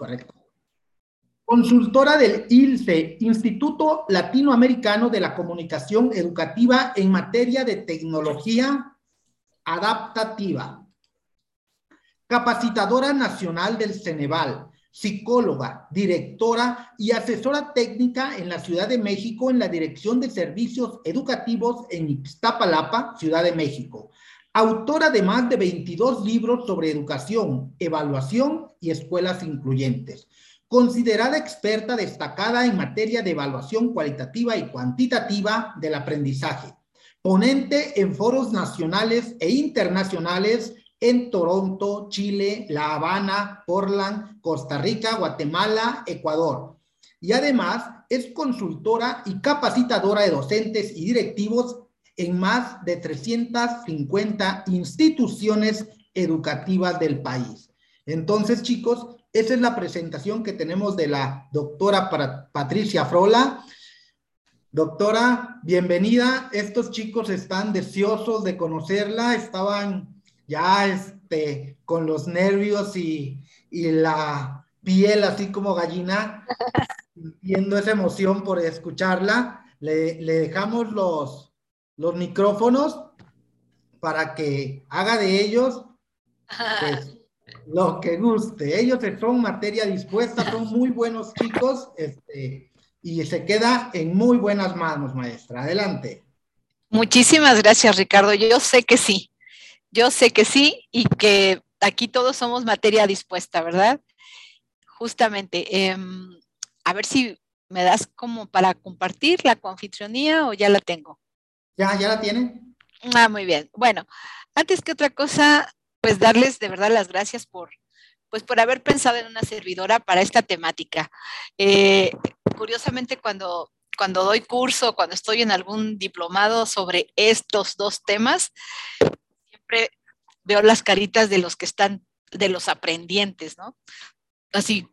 Correcto. Consultora del ILCE, Instituto Latinoamericano de la Comunicación Educativa en materia de tecnología adaptativa. Capacitadora nacional del Ceneval, psicóloga, directora y asesora técnica en la Ciudad de México en la Dirección de Servicios Educativos en Ixtapalapa, Ciudad de México. Autora de más de 22 libros sobre educación, evaluación y escuelas incluyentes considerada experta destacada en materia de evaluación cualitativa y cuantitativa del aprendizaje, ponente en foros nacionales e internacionales en Toronto, Chile, La Habana, Portland, Costa Rica, Guatemala, Ecuador. Y además es consultora y capacitadora de docentes y directivos en más de 350 instituciones educativas del país. Entonces, chicos, esa es la presentación que tenemos de la doctora Patricia Frola. Doctora, bienvenida. Estos chicos están deseosos de conocerla. Estaban ya este, con los nervios y, la piel así como gallina, sintiendo esa emoción por escucharla. Le, dejamos los, los micrófonos para que haga de ellos pues, lo que guste. Ellos son materia dispuesta, son muy buenos chicos este, y se queda en muy buenas manos, maestra. Adelante. Muchísimas gracias, Ricardo. Yo sé que sí. Yo sé que sí y que aquí todos somos materia dispuesta, ¿verdad? Justamente. Em, a ver si me das como para compartir la confitrionía o ya la tengo. Ya, ya la tiene. Ah, muy bien. Bueno, antes que otra cosa, pues darles de verdad las gracias por, pues por haber pensado en una servidora para esta temática. Eh, curiosamente, cuando, cuando doy curso, cuando estoy en algún diplomado sobre estos dos temas, siempre veo las caritas de los que están, de los aprendientes, ¿no? Así.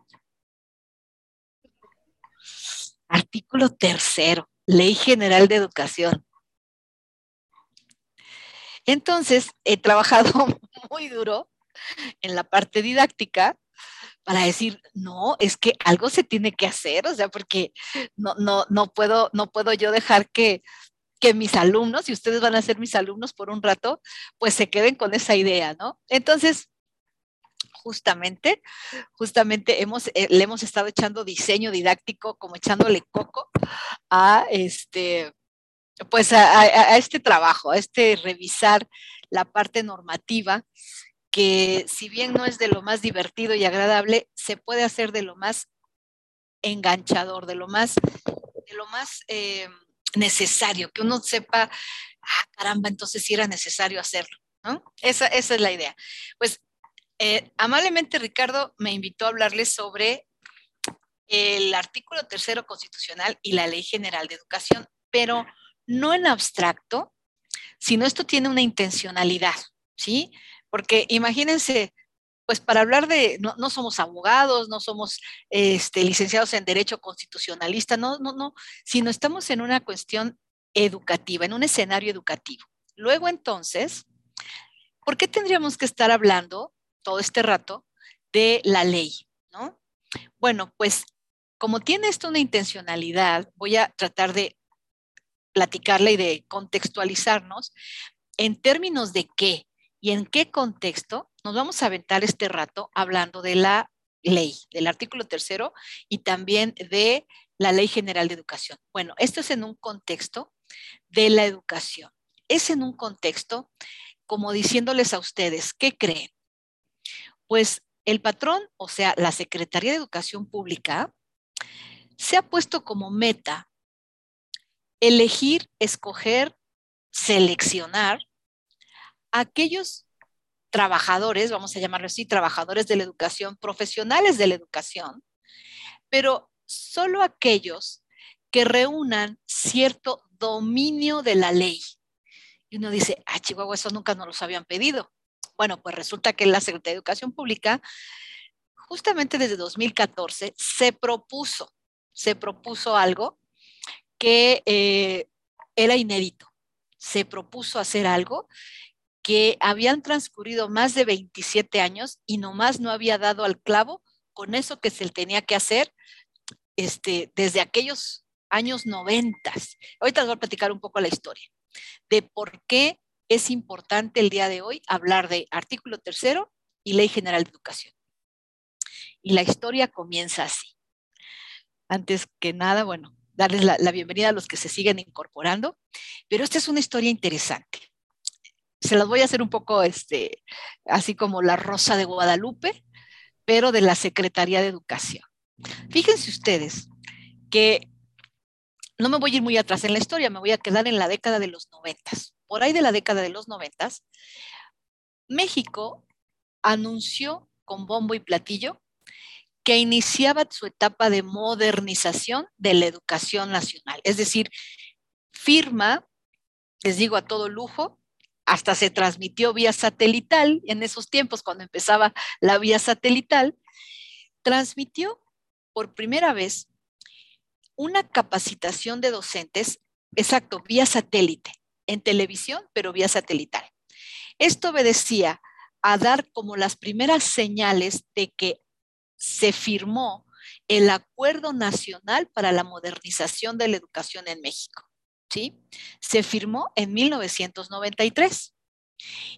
Artículo tercero, Ley General de Educación. Entonces, he trabajado muy duro en la parte didáctica para decir, no, es que algo se tiene que hacer, o sea, porque no, no, no, puedo, no puedo yo dejar que, que mis alumnos, y ustedes van a ser mis alumnos por un rato, pues se queden con esa idea, ¿no? Entonces, justamente, justamente hemos, eh, le hemos estado echando diseño didáctico, como echándole coco a este, pues a, este trabajo, a este revisar la parte normativa, que si bien no es de lo más divertido y agradable, se puede hacer de lo más enganchador, de lo más, de lo más eh, necesario, que uno sepa, ah, caramba, entonces sí era necesario hacerlo, ¿no? Esa, es la idea. Pues eh, amablemente Ricardo me invitó a hablarles sobre el artículo tercero constitucional y la ley general de educación, pero no en abstracto, sino esto tiene una intencionalidad, ¿sí? Porque imagínense, pues para hablar de, no, somos abogados, no somos este, licenciados en Derecho Constitucionalista, no, no, no, sino estamos en una cuestión educativa, en un escenario educativo. Luego entonces, ¿por qué tendríamos que estar hablando todo este rato de la ley? ¿no? Bueno, pues como tiene esto una intencionalidad, voy a tratar de platicarle y de contextualizarnos en términos de qué y en qué contexto nos vamos a aventar este rato hablando de la ley, del artículo tercero y también de la Ley General de Educación. Bueno, esto es en un contexto de la educación. Es en un contexto como diciéndoles a ustedes, ¿qué creen? Pues el patrón, o sea, la Secretaría de Educación Pública, se ha puesto como meta elegir, escoger, seleccionar aquellos trabajadores, vamos a llamarlo así, trabajadores de la educación, profesionales de la educación, pero solo aquellos que reúnan cierto dominio de la ley. Y uno dice, ah, Chihuahua, eso nunca nos los habían pedido. Bueno, pues resulta que la Secretaría de Educación Pública, justamente desde 2014, se propuso, se propuso algo que eh, era inédito. Se propuso hacer algo que habían transcurrido más de 27 años y nomás no había dado al clavo con eso que se tenía que hacer este, desde aquellos años noventas. Ahorita les voy a platicar un poco la historia de por qué es importante el día de hoy hablar de artículo tercero y ley general de educación. Y la historia comienza así. Antes que nada, bueno, darles la, bienvenida a los que se siguen incorporando, pero esta es una historia interesante. Se las voy a hacer un poco, este, así como la Rosa de Guadalupe, pero de la Secretaría de Educación. Fíjense ustedes que no me voy a ir muy atrás en la historia, me voy a quedar en la década de los noventas. Por ahí de la década de los noventas, México anunció con bombo y platillo que iniciaba su etapa de modernización de la educación nacional. Es decir, firma, les digo a todo lujo, hasta se transmitió vía satelital en esos tiempos cuando empezaba la vía satelital, transmitió por primera vez una capacitación de docentes, exacto, vía satélite, en televisión, pero vía satelital. Esto obedecía a dar como las primeras señales de que se firmó el Acuerdo Nacional para la Modernización de la Educación en México. ¿sí? Se firmó en 1993.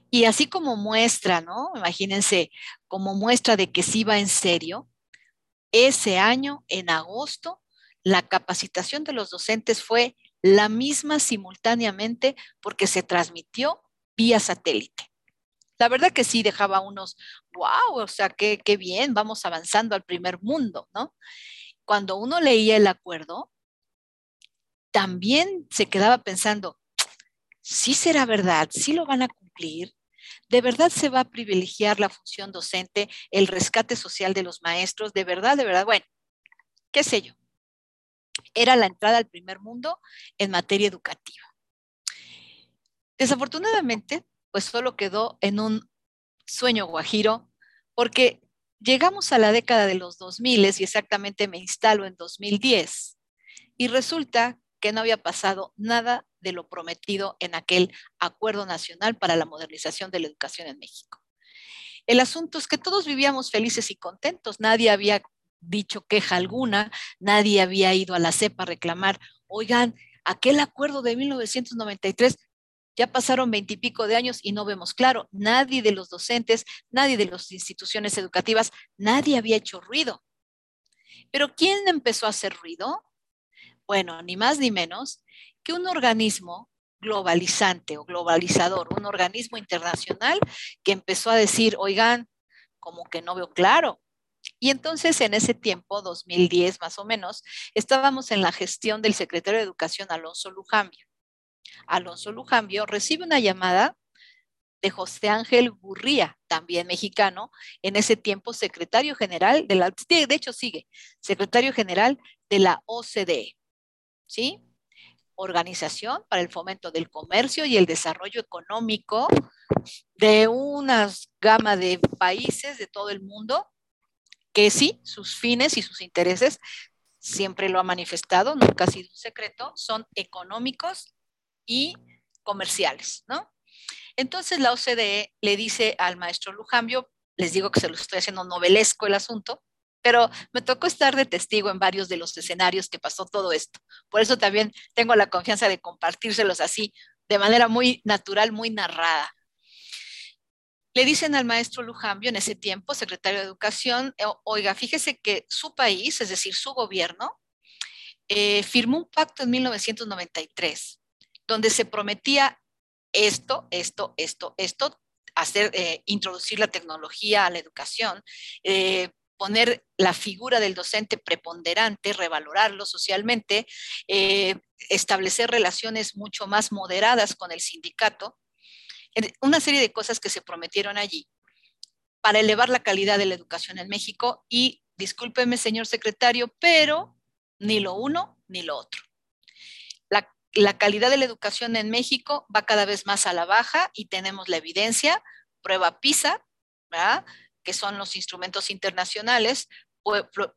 Y así como muestra, ¿no? Imagínense, como muestra de que sí va en serio, ese año, en agosto, la capacitación de los docentes fue la misma simultáneamente porque se transmitió vía satélite. La verdad que sí dejaba unos, wow, o sea, qué, qué bien, vamos avanzando al primer mundo, ¿no? Cuando uno leía el acuerdo, también se quedaba pensando, sí será verdad, sí lo van a cumplir, de verdad se va a privilegiar la función docente, el rescate social de los maestros, de verdad, de verdad, bueno, qué sé yo era la entrada al primer mundo en materia educativa. Desafortunadamente, pues solo quedó en un sueño guajiro, porque llegamos a la década de los 2000 y exactamente me instalo en 2010 y resulta que no había pasado nada de lo prometido en aquel Acuerdo Nacional para la Modernización de la Educación en México. El asunto es que todos vivíamos felices y contentos, nadie había dicho queja alguna, nadie había ido a la CEPA a reclamar, oigan, aquel acuerdo de 1993, ya pasaron veintipico de años y no vemos claro, nadie de los docentes, nadie de las instituciones educativas, nadie había hecho ruido. Pero ¿quién empezó a hacer ruido? Bueno, ni más ni menos que un organismo globalizante o globalizador, un organismo internacional que empezó a decir, oigan, como que no veo claro, y entonces en ese tiempo, 2010 más o menos, estábamos en la gestión del secretario de Educación, Alonso Lujambio. Alonso Lujambio recibe una llamada de José Ángel Burría, también mexicano, en ese tiempo secretario general de la, de hecho sigue, secretario general de la OCDE, ¿sí? Organización para el Fomento del Comercio y el Desarrollo Económico de una gama de países de todo el mundo, que sí, sus fines y sus intereses, siempre lo ha manifestado, nunca ha sido un secreto, son económicos y comerciales, ¿no? Entonces la OCDE le dice al maestro Lujambio, les digo que se lo estoy haciendo novelesco el asunto, pero me tocó estar de testigo en varios de los escenarios que pasó todo esto. Por eso también tengo la confianza de compartírselos así, de manera muy natural, muy narrada. Le dicen al maestro Lujambio en ese tiempo, secretario de Educación, oiga, fíjese que su país, es decir, su gobierno, eh, firmó un pacto en 1993 donde se prometía esto, esto, esto, esto, hacer, eh, introducir la tecnología a la educación, poner la figura del docente preponderante, revalorarlo socialmente, establecer relaciones mucho más moderadas con el sindicato una serie de cosas que se prometieron allí para elevar la calidad de la educación en México y, discúlpeme, señor secretario, pero ni lo uno ni lo otro. La, calidad de la educación en México va cada vez más a la baja y tenemos la evidencia, prueba PISA, que son los instrumentos internacionales,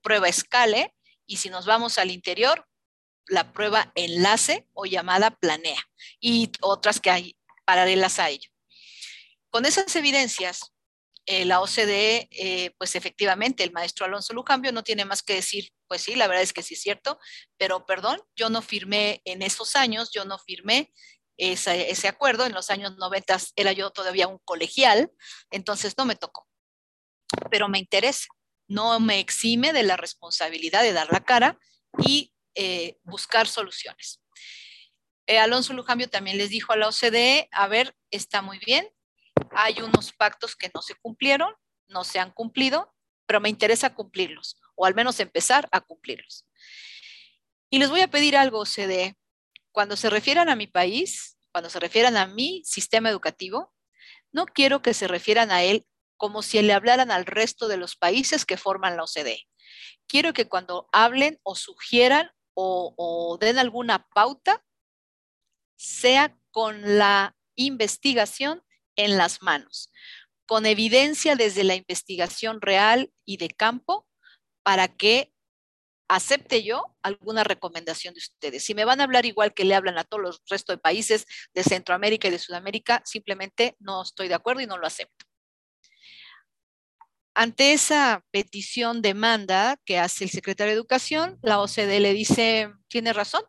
prueba SCALE, y si nos vamos al interior, la prueba enlace o llamada planea, y otras que hay paralelas a ello. Con esas evidencias, eh, la OCDE, eh, pues efectivamente, el maestro Alonso Lujambio no tiene más que decir, pues sí, la verdad es que sí es cierto, pero perdón, yo no firmé en esos años, yo no firmé ese, acuerdo, en los años 90 era yo todavía un colegial, entonces no me tocó, pero me interesa, no me exime de la responsabilidad de dar la cara y eh, buscar soluciones. Alonso Lujambio también les dijo a la OCDE, a ver, está muy bien, hay unos pactos que no se cumplieron, no se han cumplido, pero me interesa cumplirlos, o al menos empezar a cumplirlos. Y les voy a pedir algo, CD. Cuando se refieran a mi país, cuando se refieran a mi sistema educativo, no quiero que se refieran a él como si le hablaran al resto de los países que forman la OCDE. Quiero que cuando hablen o sugieran o, o den alguna pauta, sea con la investigación en las manos, con evidencia desde la investigación real y de campo para que acepte yo alguna recomendación de ustedes. Si me van a hablar igual que le hablan a todos los restos de países de Centroamérica y de Sudamérica, simplemente no estoy de acuerdo y no lo acepto. Ante esa petición demanda que hace el secretario de Educación, la OCDE le dice, tiene razón,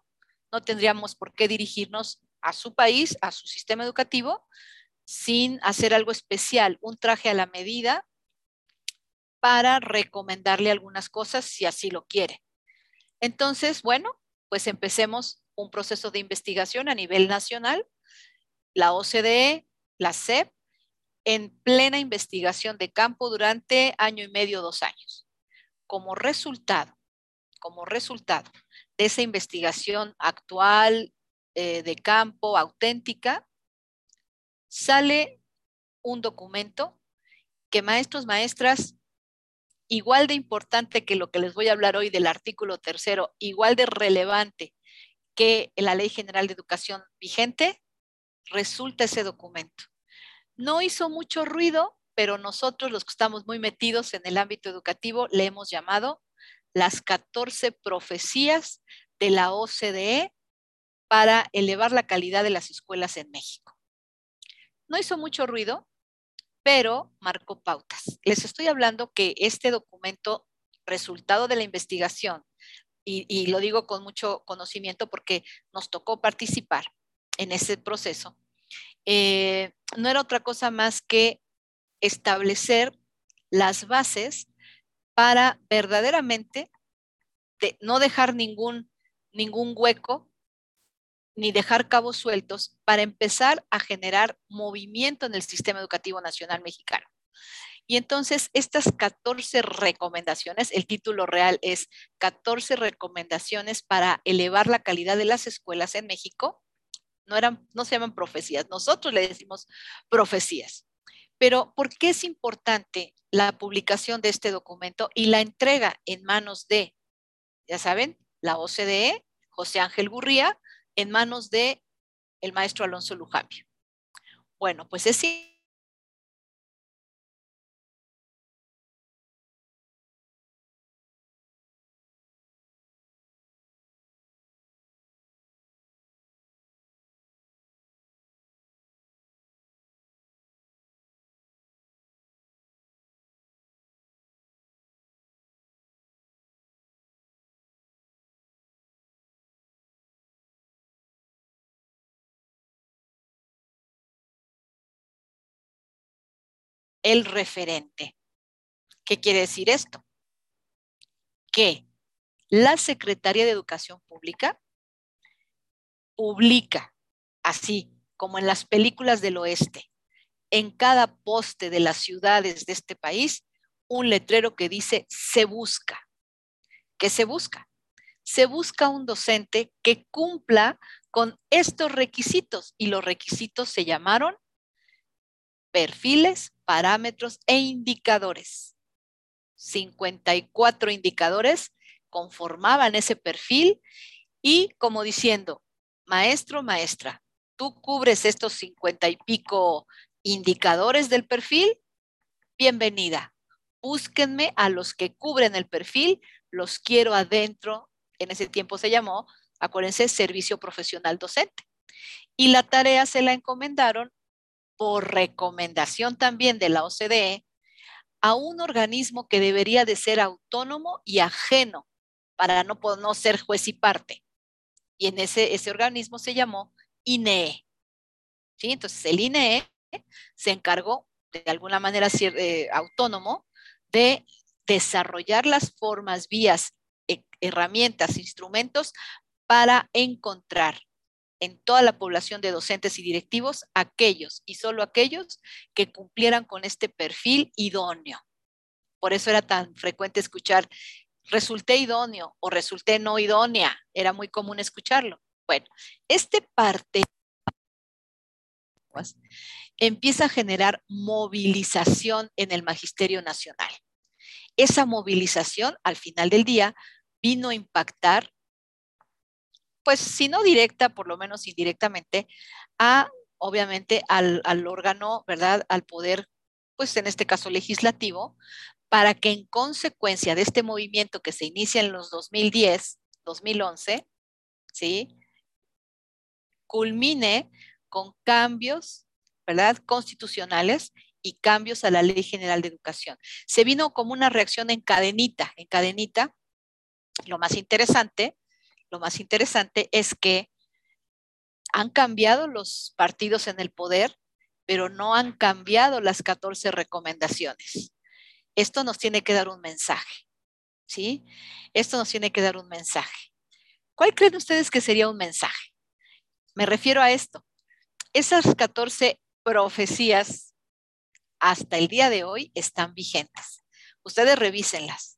no tendríamos por qué dirigirnos a su país, a su sistema educativo, sin hacer algo especial, un traje a la medida para recomendarle algunas cosas si así lo quiere. Entonces, bueno, pues empecemos un proceso de investigación a nivel nacional, la OCDE, la CEP, en plena investigación de campo durante año y medio, dos años. Como resultado, como resultado de esa investigación actual eh, de campo auténtica, sale un documento que maestros, maestras, igual de importante que lo que les voy a hablar hoy del artículo tercero, igual de relevante que la Ley General de Educación vigente, resulta ese documento. No hizo mucho ruido, pero nosotros los que estamos muy metidos en el ámbito educativo le hemos llamado las 14 profecías de la OCDE para elevar la calidad de las escuelas en México. No hizo mucho ruido, pero marcó pautas. Les estoy hablando que este documento, resultado de la investigación, y, lo digo con mucho conocimiento porque nos tocó participar en ese proceso, eh, no era otra cosa más que establecer las bases para verdaderamente no dejar ningún, ningún hueco ni dejar cabos sueltos para empezar a generar movimiento en el sistema educativo nacional mexicano. Y entonces estas 14 recomendaciones, el título real es 14 recomendaciones para elevar la calidad de las escuelas en México. No, eran, no se llaman profecías, nosotros le decimos profecías. Pero ¿por qué es importante la publicación de este documento y la entrega en manos de, ya saben, la OCDE, José Ángel Gurría, en manos de el maestro Alonso Lujambio. Bueno, pues es el referente. ¿Qué quiere decir esto? Que la Secretaría de Educación Pública publica, así como en las películas del oeste, en cada poste de las ciudades de este país, un letrero que dice se busca. ¿Qué se busca? Se busca un docente que cumpla con estos requisitos y los requisitos se llamaron perfiles, parámetros e indicadores. 54 indicadores conformaban ese perfil y como diciendo, maestro, maestra, tú cubres estos 50 y pico indicadores del perfil, bienvenida. Búsquenme a los que cubren el perfil, los quiero adentro, en ese tiempo se llamó, acuérdense, servicio profesional docente. Y la tarea se la encomendaron por recomendación también de la OCDE a un organismo que debería de ser autónomo y ajeno para no, no ser juez y parte. Y en ese, ese organismo se llamó INEE. ¿Sí? Entonces, el INEE se encargó de alguna manera eh, autónomo de desarrollar las formas, vías, e, herramientas, instrumentos para encontrar en toda la población de docentes y directivos aquellos y solo aquellos que cumplieran con este perfil idóneo. Por eso era tan frecuente escuchar, resulté idóneo o resulté no idónea, era muy común escucharlo. Bueno, este parte empieza a generar movilización en el Magisterio Nacional. Esa movilización, al final del día, vino a impactar pues si no directa, por lo menos indirectamente, a, obviamente, al, al órgano, ¿verdad? Al poder, pues en este caso legislativo, para que en consecuencia de este movimiento que se inicia en los 2010, 2011, ¿sí? Culmine con cambios, ¿verdad? Constitucionales y cambios a la Ley General de Educación. Se vino como una reacción en cadenita, en cadenita. Lo más interesante lo más interesante es que han cambiado los partidos en el poder, pero no han cambiado las 14 recomendaciones. Esto nos tiene que dar un mensaje, ¿sí? Esto nos tiene que dar un mensaje. ¿Cuál creen ustedes que sería un mensaje? Me refiero a esto. Esas 14 profecías hasta el día de hoy están vigentes. Ustedes revísenlas.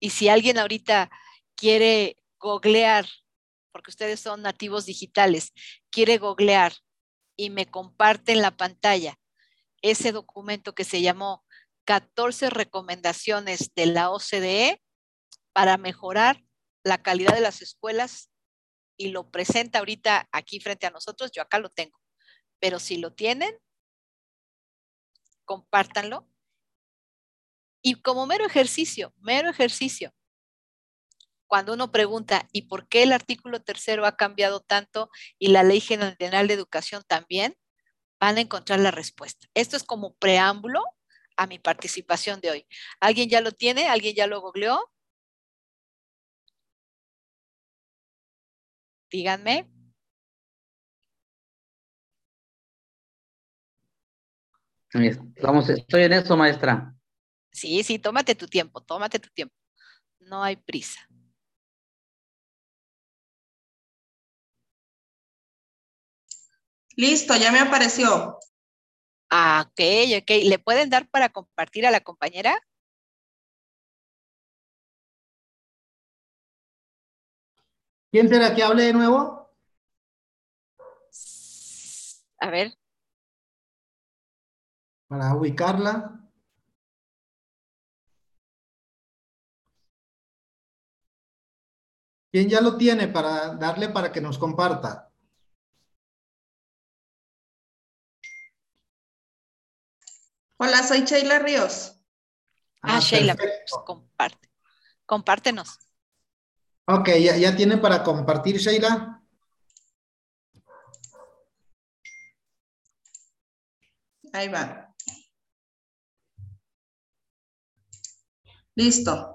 Y si alguien ahorita quiere googlear, porque ustedes son nativos digitales, quiere googlear y me comparte en la pantalla ese documento que se llamó 14 recomendaciones de la OCDE para mejorar la calidad de las escuelas y lo presenta ahorita aquí frente a nosotros, yo acá lo tengo. Pero si lo tienen, compártanlo. Y como mero ejercicio, mero ejercicio, cuando uno pregunta, ¿y por qué el artículo tercero ha cambiado tanto y la Ley General de Educación también? Van a encontrar la respuesta. Esto es como preámbulo a mi participación de hoy. ¿Alguien ya lo tiene? ¿Alguien ya lo googleó? Díganme. Vamos, estoy en eso, maestra. Sí, sí, tómate tu tiempo, tómate tu tiempo. No hay prisa. Listo, ya me apareció. Ah, ok, ok. ¿Le pueden dar para compartir a la compañera? ¿Quién será que hable de nuevo? A ver. Para ubicarla. ¿Quién ya lo tiene para darle para que nos comparta? Hola, soy Sheila Ríos. Ah, ah Sheila, pues, comparte. Compártenos. Ok, ¿ya, ¿ya tiene para compartir, Sheila? Ahí va. Listo.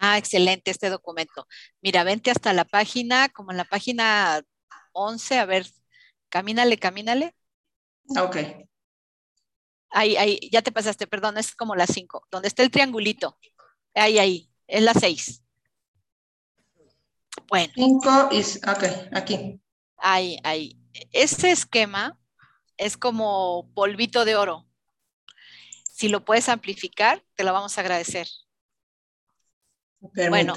Ah, excelente este documento. Mira, vente hasta la página, como en la página 11, a ver, camínale, camínale. Ok. Ahí, ahí, ya te pasaste, perdón, es como la 5. Donde está el triangulito. Ahí, ahí, es la 6. Bueno. 5 y, ok, aquí. Ahí, ahí. Este esquema es como polvito de oro. Si lo puedes amplificar, te lo vamos a agradecer. Bueno.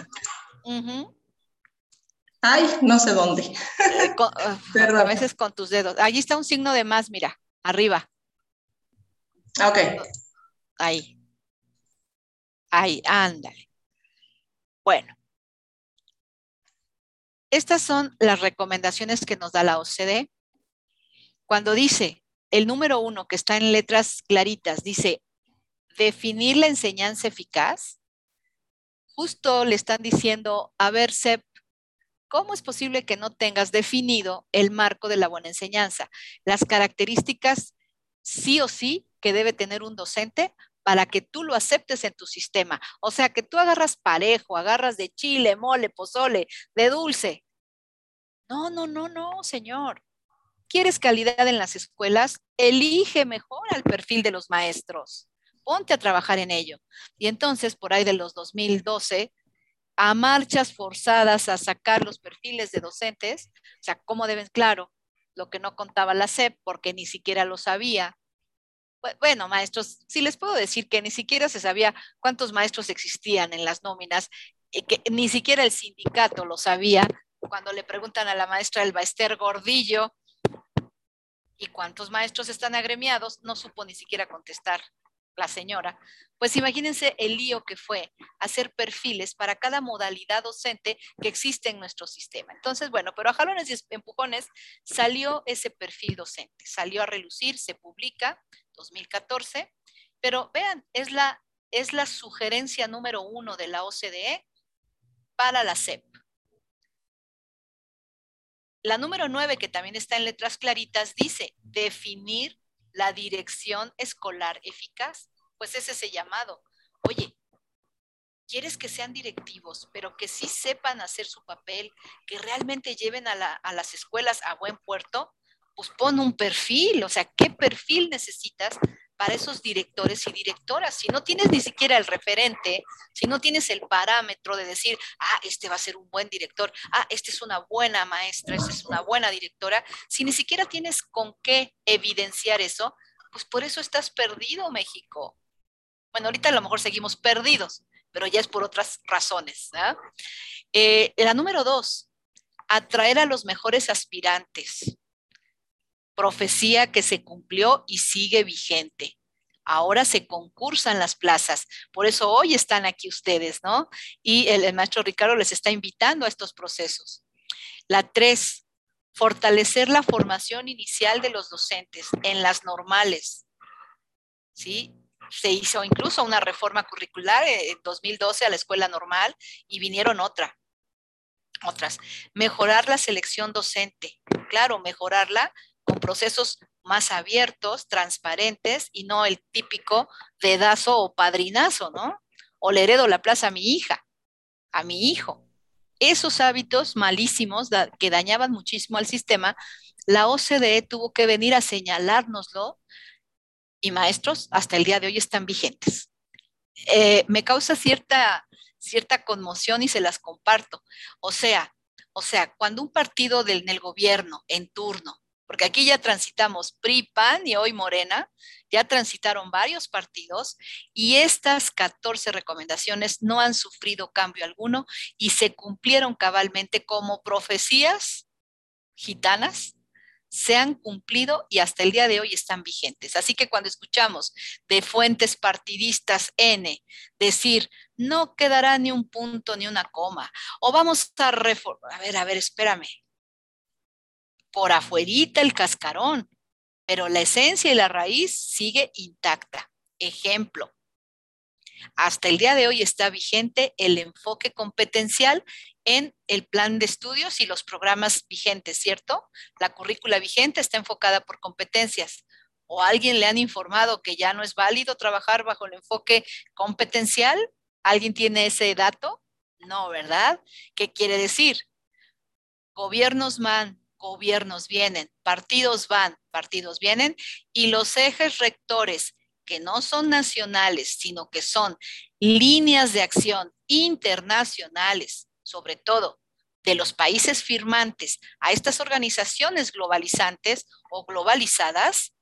Ay, no sé dónde. Eh, a veces con tus dedos. Allí está un signo de más, mira, arriba. Ok. Ahí. Ahí, ándale. Bueno. Estas son las recomendaciones que nos da la OCDE. Cuando dice el número uno, que está en letras claritas, dice definir la enseñanza eficaz, justo le están diciendo, a ver, Sep, ¿cómo es posible que no tengas definido el marco de la buena enseñanza? Las características sí o sí que debe tener un docente para que tú lo aceptes en tu sistema. O sea, que tú agarras parejo, agarras de chile, mole, pozole, de dulce. No, no, no, no, señor. ¿Quieres calidad en las escuelas? Elige mejor al perfil de los maestros. Ponte a trabajar en ello. Y entonces, por ahí de los 2012, a marchas forzadas a sacar los perfiles de docentes, o sea, cómo deben, claro, lo que no contaba la SEP porque ni siquiera lo sabía. Bueno, maestros, sí les puedo decir que ni siquiera se sabía cuántos maestros existían en las nóminas, y que ni siquiera el sindicato lo sabía. Cuando le preguntan a la maestra Elba Esther Gordillo, ¿y cuántos maestros están agremiados? No supo ni siquiera contestar la señora. Pues imagínense el lío que fue hacer perfiles para cada modalidad docente que existe en nuestro sistema. Entonces, bueno, pero a jalones y empujones salió ese perfil docente, salió a relucir, se publica 2014, pero vean, es la, es la sugerencia número uno de la OCDE para la SEP. La número nueve, que también está en letras claritas, dice definir la dirección escolar eficaz. Pues es ese llamado. Oye, quieres que sean directivos, pero que sí sepan hacer su papel, que realmente lleven a, a, las escuelas a buen puerto, pues pon un perfil, o sea, ¿qué perfil necesitas para esos directores y directoras. Si no tienes ni siquiera el referente, si no tienes el parámetro de decir, ah, este va a ser un buen director, ah, esta es una buena maestra, esta es una buena directora, si ni siquiera tienes con qué evidenciar eso, pues por eso estás perdido, México. Bueno, ahorita a lo mejor seguimos perdidos, pero ya es por otras razones. Eh, la número dos, atraer a los mejores aspirantes profecía que se cumplió y sigue vigente. Ahora se concursan las plazas, por eso hoy están aquí ustedes, ¿no? Y el, maestro Ricardo les está invitando a estos procesos. La tres, fortalecer la formación inicial de los docentes en las normales. ¿Sí? Se hizo incluso una reforma curricular en 2012 a la escuela normal y vinieron otra, otras. Mejorar la selección docente. Claro, mejorarla procesos más abiertos, transparentes y no el típico dedazo o padrinazo, ¿no? O le heredo la plaza a mi hija, a mi hijo. Esos hábitos malísimos que dañaban muchísimo al sistema, la OCDE tuvo que venir a señalárnoslo y maestros hasta el día de hoy están vigentes. Eh, me causa cierta, cierta conmoción y se las comparto. O sea, o sea, cuando un partido del, en el gobierno en turno porque aquí ya transitamos PRI, PAN y hoy Morena, ya transitaron varios partidos y estas 14 recomendaciones no han sufrido cambio alguno y se cumplieron cabalmente como profecías gitanas se han cumplido y hasta el día de hoy están vigentes. Así que cuando escuchamos de fuentes partidistas N decir, no quedará ni un punto ni una coma, o vamos a reformar, a ver, a ver, espérame, por afuerita el cascarón, pero la esencia y la raíz sigue intacta. Ejemplo, hasta el día de hoy está vigente el enfoque competencial en el plan de estudios y los programas vigentes, ¿cierto? La currícula vigente está enfocada por competencias. ¿O alguien le han informado que ya no es válido trabajar bajo el enfoque competencial? ¿Alguien tiene ese dato? No, ¿verdad? ¿Qué quiere decir? Gobiernos man, gobiernos vienen, partidos van, partidos vienen, y los ejes rectores que no son nacionales, sino que son líneas de acción internacionales, sobre todo de los países firmantes a estas organizaciones globalizantes o globalizadas,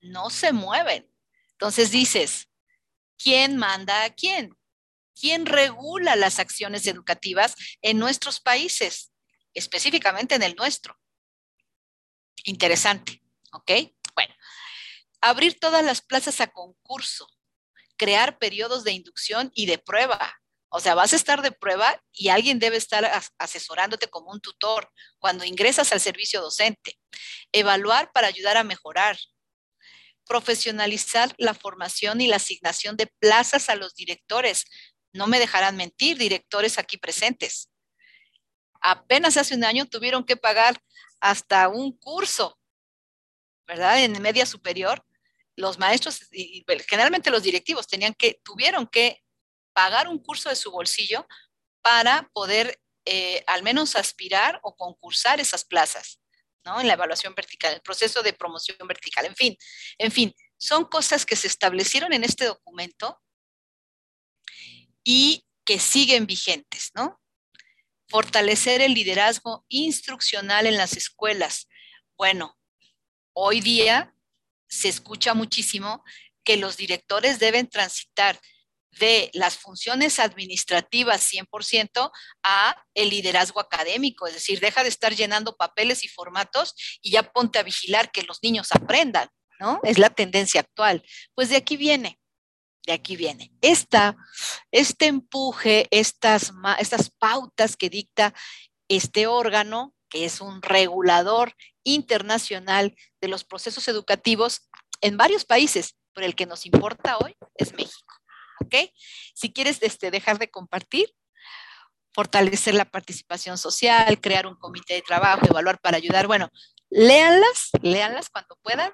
no se mueven. Entonces dices, ¿quién manda a quién? ¿Quién regula las acciones educativas en nuestros países, específicamente en el nuestro? Interesante, ¿ok? Bueno, abrir todas las plazas a concurso, crear periodos de inducción y de prueba. O sea, vas a estar de prueba y alguien debe estar asesorándote como un tutor cuando ingresas al servicio docente. Evaluar para ayudar a mejorar. Profesionalizar la formación y la asignación de plazas a los directores. No me dejarán mentir, directores aquí presentes. Apenas hace un año tuvieron que pagar hasta un curso, ¿verdad? En media superior, los maestros y generalmente los directivos tenían que, tuvieron que pagar un curso de su bolsillo para poder eh, al menos aspirar o concursar esas plazas, ¿no? En la evaluación vertical, el proceso de promoción vertical, en fin, en fin, son cosas que se establecieron en este documento y que siguen vigentes, ¿no? Fortalecer el liderazgo instruccional en las escuelas. Bueno, hoy día se escucha muchísimo que los directores deben transitar de las funciones administrativas 100% a el liderazgo académico, es decir, deja de estar llenando papeles y formatos y ya ponte a vigilar que los niños aprendan, ¿no? Es la tendencia actual. Pues de aquí viene, de aquí viene. Esta, este empuje, estas, estas pautas que dicta este órgano, que es un regulador internacional de los procesos educativos en varios países, pero el que nos importa hoy es México. ¿Ok? Si quieres este, dejar de compartir, fortalecer la participación social, crear un comité de trabajo, evaluar para ayudar, bueno, léanlas, léanlas cuando puedan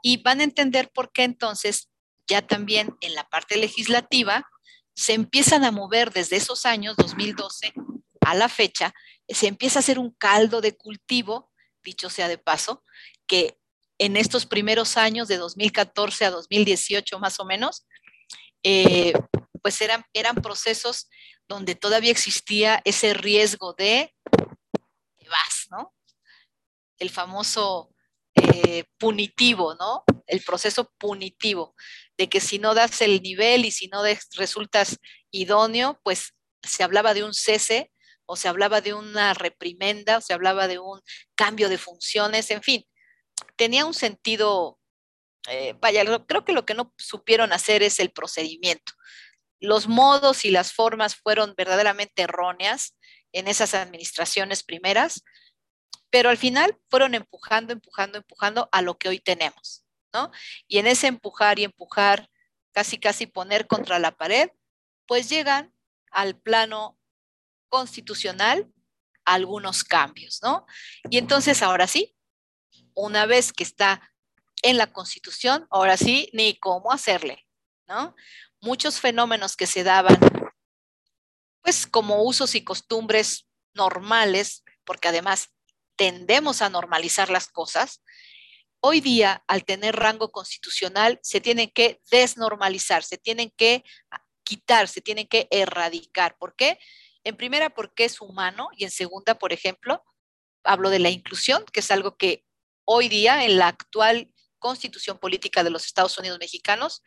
y van a entender por qué entonces ya también en la parte legislativa se empiezan a mover desde esos años, 2012 a la fecha, se empieza a hacer un caldo de cultivo, dicho sea de paso, que en estos primeros años de 2014 a 2018 más o menos, eh, pues eran, eran procesos donde todavía existía ese riesgo de, vas, ¿no? El famoso eh, punitivo, ¿no? El proceso punitivo, de que si no das el nivel y si no resultas idóneo, pues se hablaba de un cese o se hablaba de una reprimenda o se hablaba de un cambio de funciones, en fin, tenía un sentido eh, vaya, creo que lo que no supieron hacer es el procedimiento. Los modos y las formas fueron verdaderamente erróneas en esas administraciones primeras, pero al final fueron empujando, empujando, empujando a lo que hoy tenemos, Y en ese empujar y empujar, casi, casi poner contra la pared, pues llegan al plano constitucional algunos cambios, ¿no? Y entonces ahora sí, una vez que está en la Constitución, ahora sí, ni cómo hacerle, ¿no? Muchos fenómenos que se daban, pues como usos y costumbres normales, porque además tendemos a normalizar las cosas, hoy día, al tener rango constitucional, se tienen que desnormalizar, se tienen que quitar, se tienen que erradicar. ¿Por qué? En primera, porque es humano y en segunda, por ejemplo, hablo de la inclusión, que es algo que hoy día en la actual constitución política de los Estados Unidos mexicanos,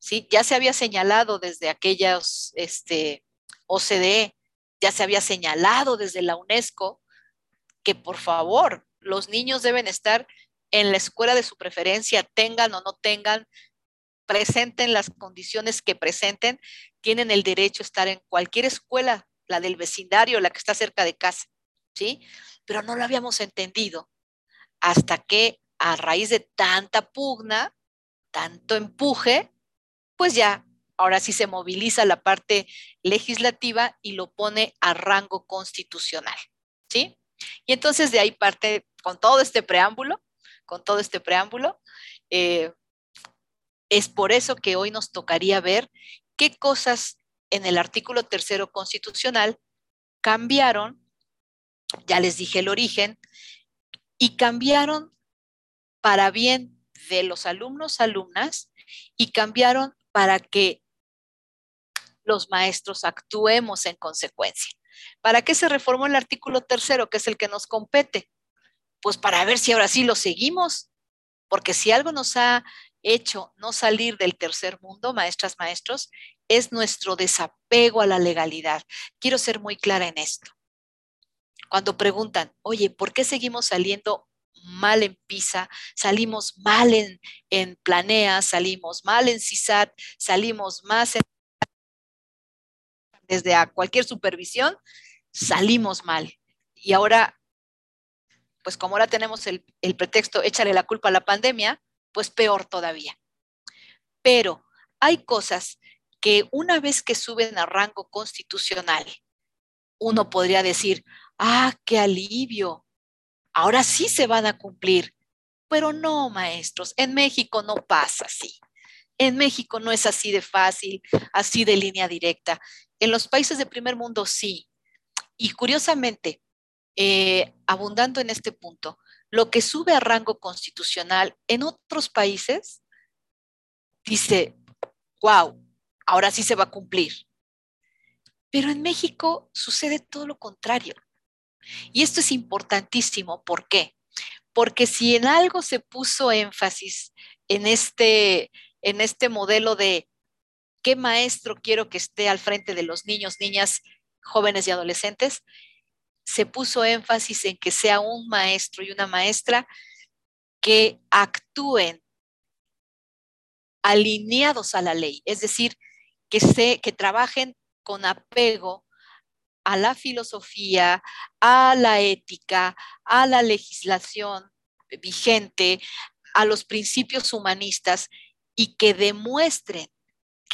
¿sí? ya se había señalado desde aquellas este, OCDE, ya se había señalado desde la UNESCO que por favor los niños deben estar en la escuela de su preferencia, tengan o no tengan, presenten las condiciones que presenten, tienen el derecho a estar en cualquier escuela, la del vecindario, la que está cerca de casa, ¿sí? Pero no lo habíamos entendido hasta que a raíz de tanta pugna, tanto empuje, pues ya, ahora sí se moviliza la parte legislativa y lo pone a rango constitucional, ¿sí? Y entonces de ahí parte, con todo este preámbulo, con todo este preámbulo, eh, es por eso que hoy nos tocaría ver qué cosas en el artículo tercero constitucional cambiaron, ya les dije el origen, y cambiaron para bien de los alumnos, alumnas, y cambiaron para que los maestros actuemos en consecuencia. ¿Para qué se reformó el artículo tercero, que es el que nos compete? Pues para ver si ahora sí lo seguimos, porque si algo nos ha hecho no salir del tercer mundo, maestras, maestros, es nuestro desapego a la legalidad. Quiero ser muy clara en esto. Cuando preguntan, oye, ¿por qué seguimos saliendo mal en PISA, salimos mal en, en Planea, salimos mal en CISAT, salimos más en, desde a cualquier supervisión, salimos mal. Y ahora, pues como ahora tenemos el, pretexto, échale la culpa a la pandemia, pues peor todavía. Pero hay cosas que una vez que suben a rango constitucional, uno podría decir, ah, qué alivio, ahora sí se van a cumplir. Pero no, maestros, en México no pasa así. En México no es así de fácil, así de línea directa. En los países de primer mundo sí. Y curiosamente, eh, abundando en este punto, lo que sube a rango constitucional en otros países, dice, wow, ahora sí se va a cumplir. Pero en México sucede todo lo contrario. Y esto es importantísimo. ¿Por qué? Porque si en algo se puso énfasis en este, en este modelo de qué maestro quiero que esté al frente de los niños, niñas, jóvenes y adolescentes, se puso énfasis en que sea un maestro y una maestra que actúen alineados a la ley, es decir, que, se, que trabajen con apego a la filosofía, a la ética, a la legislación vigente, a los principios humanistas y que demuestren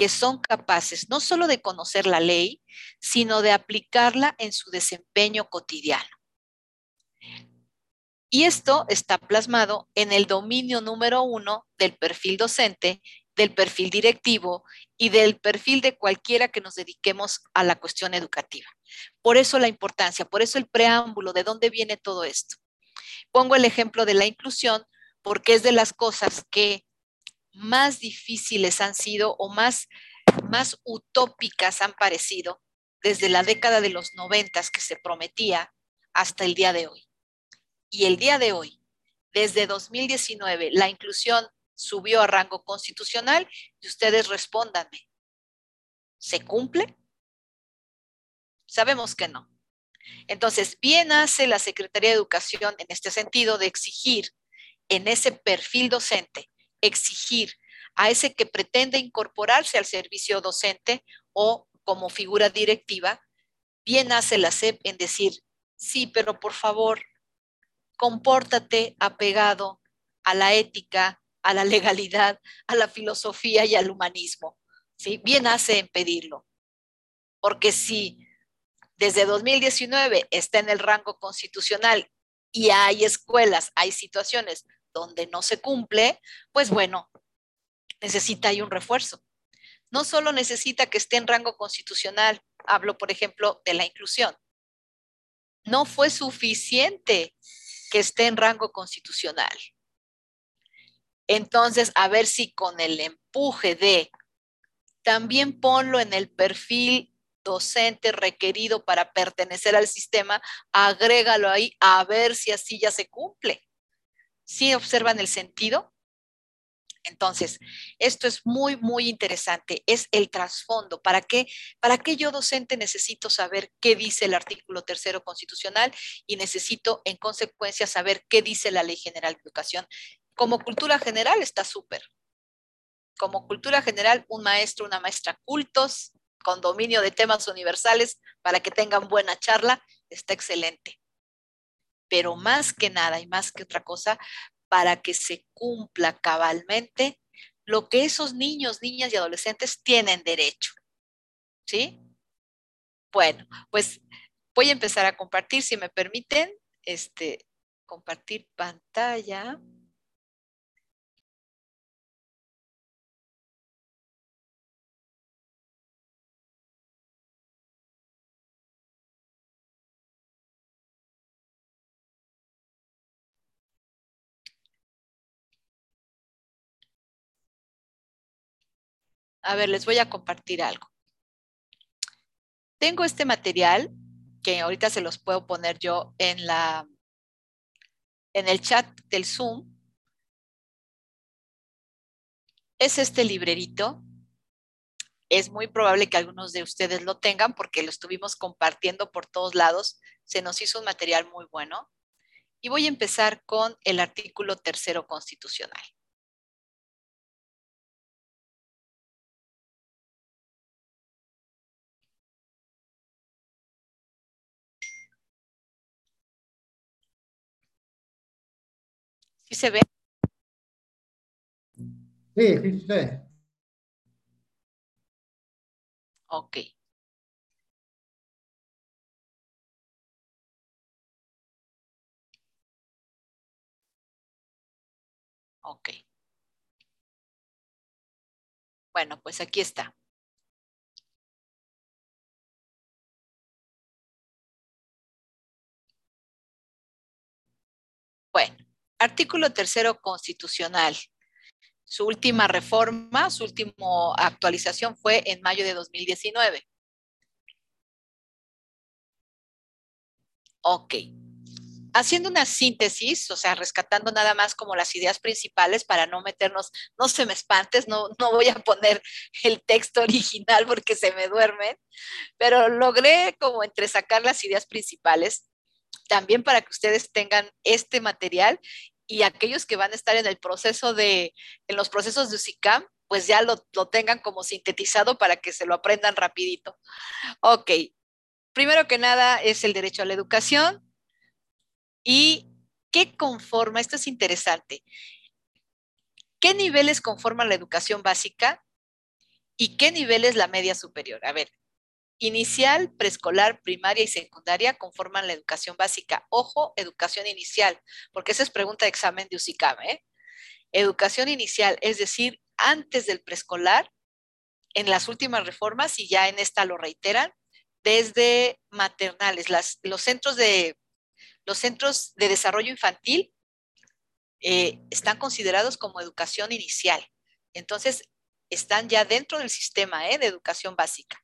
que son capaces no solo de conocer la ley, sino de aplicarla en su desempeño cotidiano. Y esto está plasmado en el dominio número uno del perfil docente, del perfil directivo y del perfil de cualquiera que nos dediquemos a la cuestión educativa. Por eso la importancia, por eso el preámbulo, de dónde viene todo esto. Pongo el ejemplo de la inclusión porque es de las cosas que más difíciles han sido o más, más utópicas han parecido desde la década de los noventas que se prometía hasta el día de hoy. Y el día de hoy, desde 2019, la inclusión subió a rango constitucional y ustedes respóndanme. ¿Se cumple? Sabemos que no. Entonces, bien hace la Secretaría de Educación en este sentido de exigir en ese perfil docente exigir a ese que pretende incorporarse al servicio docente o como figura directiva, bien hace la SEP en decir, sí, pero por favor, compórtate apegado a la ética, a la legalidad, a la filosofía y al humanismo. ¿sí? Bien hace en pedirlo. Porque si desde 2019 está en el rango constitucional y hay escuelas, hay situaciones donde no se cumple, pues bueno, necesita ahí un refuerzo. No solo necesita que esté en rango constitucional, hablo por ejemplo de la inclusión. No fue suficiente que esté en rango constitucional. Entonces, a ver si con el empuje de también ponlo en el perfil docente requerido para pertenecer al sistema, agrégalo ahí a ver si así ya se cumple. ¿Sí observan el sentido? Entonces, esto es muy, muy interesante. Es el trasfondo. ¿Para qué? ¿Para qué yo docente necesito saber qué dice el artículo tercero constitucional y necesito en consecuencia saber qué dice la Ley General de Educación? Como cultura general está súper. Como cultura general, un maestro, una maestra cultos, con dominio de temas universales para que tengan buena charla, está excelente pero más que nada y más que otra cosa, para que se cumpla cabalmente lo que esos niños, niñas y adolescentes tienen derecho. ¿Sí? Bueno, pues voy a empezar a compartir, si me permiten, este, compartir pantalla. A ver, les voy a compartir algo. Tengo este material que ahorita se los puedo poner yo en la en el chat del Zoom. Es este librerito. Es muy probable que algunos de ustedes lo tengan porque lo estuvimos compartiendo por todos lados. Se nos hizo un material muy bueno. Y voy a empezar con el artículo tercero constitucional. ¿Sí se ve? Sí, sí se ve. Ok. Ok. Bueno, pues aquí está. Artículo tercero constitucional. Su última reforma, su última actualización fue en mayo de 2019. Ok. Haciendo una síntesis, o sea, rescatando nada más como las ideas principales para no meternos, no se me espantes, no, no voy a poner el texto original porque se me duermen, pero logré como entresacar las ideas principales también para que ustedes tengan este material y aquellos que van a estar en el proceso de, en los procesos de UCICAM, pues ya lo, lo tengan como sintetizado para que se lo aprendan rapidito. Ok, primero que nada es el derecho a la educación y qué conforma, esto es interesante, ¿qué niveles conforman la educación básica y qué niveles la media superior? A ver, Inicial, preescolar, primaria y secundaria conforman la educación básica. Ojo, educación inicial, porque esa es pregunta de examen de UCICAM. ¿eh? Educación inicial, es decir, antes del preescolar, en las últimas reformas, y ya en esta lo reiteran, desde maternales, los, centros de, los centros de desarrollo infantil eh, están considerados como educación inicial. Entonces, están ya dentro del sistema ¿eh? de educación básica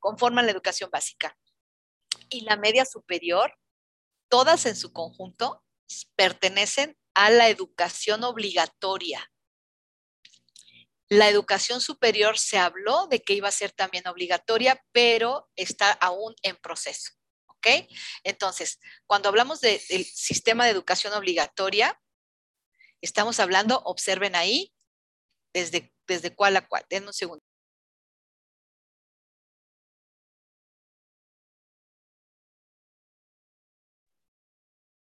conforman la educación básica. Y la media superior, todas en su conjunto, pertenecen a la educación obligatoria. La educación superior se habló de que iba a ser también obligatoria, pero está aún en proceso. ¿Ok? Entonces, cuando hablamos del sistema de educación obligatoria, estamos hablando, observen ahí, desde, desde cuál a cuál. Den un segundo.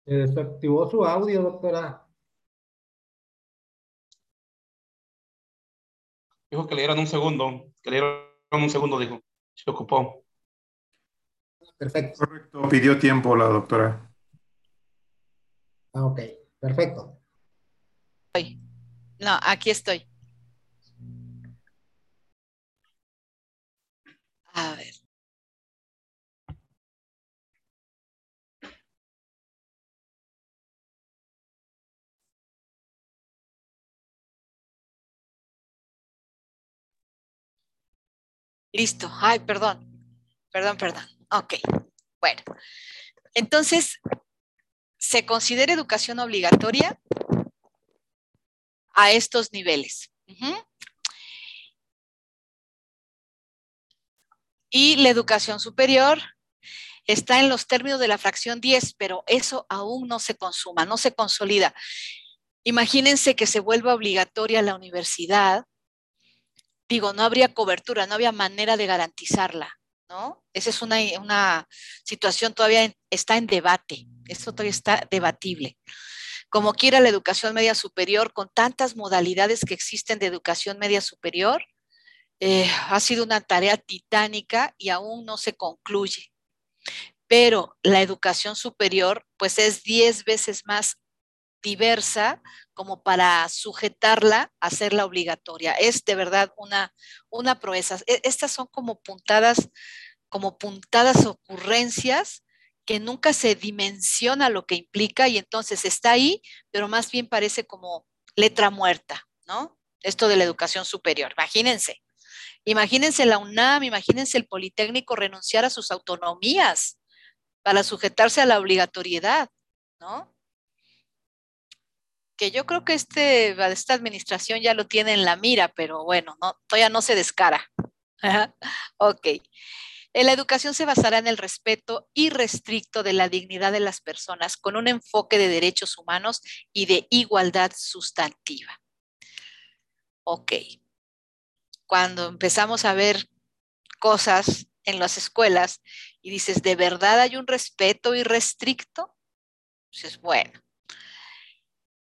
Se desactivó su audio, doctora. Dijo que le dieran un segundo, que le dieran un segundo, dijo. Se ocupó. Perfecto. Correcto, pidió tiempo la doctora. Ah, ok, perfecto. No, aquí estoy. Listo. Ay, perdón. Perdón, perdón. Ok. Bueno. Entonces, se considera educación obligatoria a estos niveles. Y la educación superior está en los términos de la fracción 10, pero eso aún no se consuma, no se consolida. Imagínense que se vuelva obligatoria la universidad digo, no habría cobertura, no había manera de garantizarla, ¿no? Esa es una, una situación todavía está en debate, eso todavía está debatible. Como quiera la educación media superior, con tantas modalidades que existen de educación media superior, eh, ha sido una tarea titánica y aún no se concluye. Pero la educación superior, pues es 10 veces más diversa como para sujetarla hacerla obligatoria. Es de verdad una, una proeza. E, estas son como puntadas, como puntadas ocurrencias que nunca se dimensiona lo que implica y entonces está ahí, pero más bien parece como letra muerta, ¿no? Esto de la educación superior. Imagínense. Imagínense la UNAM, imagínense el Politécnico renunciar a sus autonomías para sujetarse a la obligatoriedad, ¿no? Que yo creo que este, esta administración ya lo tiene en la mira, pero bueno, no, todavía no se descara. ok. La educación se basará en el respeto irrestricto de la dignidad de las personas con un enfoque de derechos humanos y de igualdad sustantiva. Ok. Cuando empezamos a ver cosas en las escuelas y dices, ¿de verdad hay un respeto irrestricto? Dices, bueno,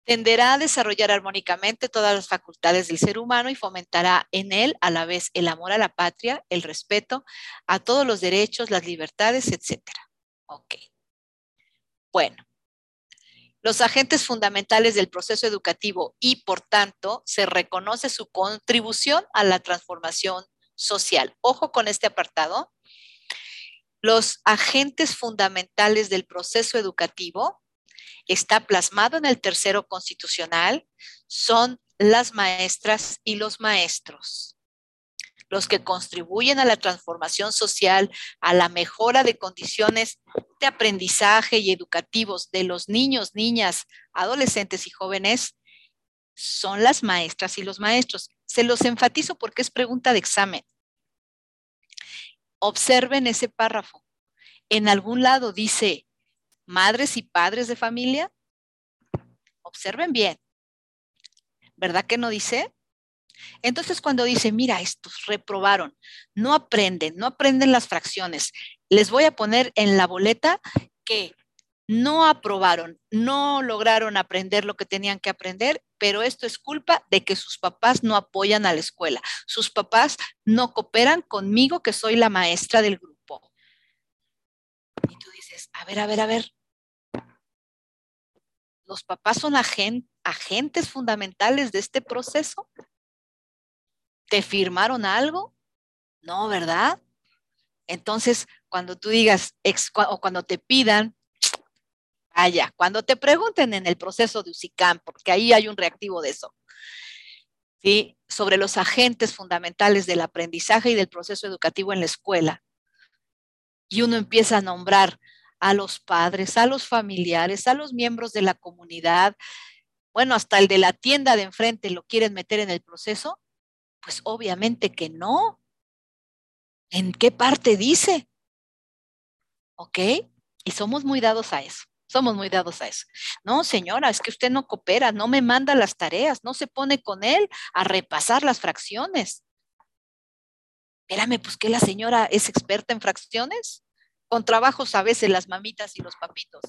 tenderá a desarrollar armónicamente todas las facultades del ser humano y fomentará en él a la vez el amor a la patria, el respeto a todos los derechos, las libertades, etc. Ok. Bueno, los agentes fundamentales del proceso educativo y, por tanto, se reconoce su contribución a la transformación social. Ojo con este apartado. Los agentes fundamentales del proceso educativo está plasmado en el tercero constitucional, son las maestras y los maestros los que contribuyen a la transformación social, a la mejora de condiciones de aprendizaje y educativos de los niños, niñas, adolescentes y jóvenes, son las maestras y los maestros. Se los enfatizo porque es pregunta de examen. Observen ese párrafo. En algún lado dice madres y padres de familia. Observen bien. ¿Verdad que no dice? Entonces, cuando dice, mira, estos reprobaron, no aprenden, no aprenden las fracciones, les voy a poner en la boleta que no aprobaron, no lograron aprender lo que tenían que aprender, pero esto es culpa de que sus papás no apoyan a la escuela. Sus papás no cooperan conmigo, que soy la maestra del grupo. Y tú dices, a ver, a ver, a ver. Los papás son agentes fundamentales de este proceso. ¿Te firmaron algo? No, ¿verdad? Entonces, cuando tú digas, o cuando te pidan, vaya, cuando te pregunten en el proceso de UCICAM, porque ahí hay un reactivo de eso, ¿sí? sobre los agentes fundamentales del aprendizaje y del proceso educativo en la escuela, y uno empieza a nombrar a los padres, a los familiares, a los miembros de la comunidad, bueno, hasta el de la tienda de enfrente lo quieren meter en el proceso, pues obviamente que no. ¿En qué parte dice? ¿Ok? Y somos muy dados a eso. Somos muy dados a eso. No, señora, es que usted no coopera, no me manda las tareas, no se pone con él a repasar las fracciones. Espérame, pues que la señora es experta en fracciones. Con trabajos a veces las mamitas y los papitos.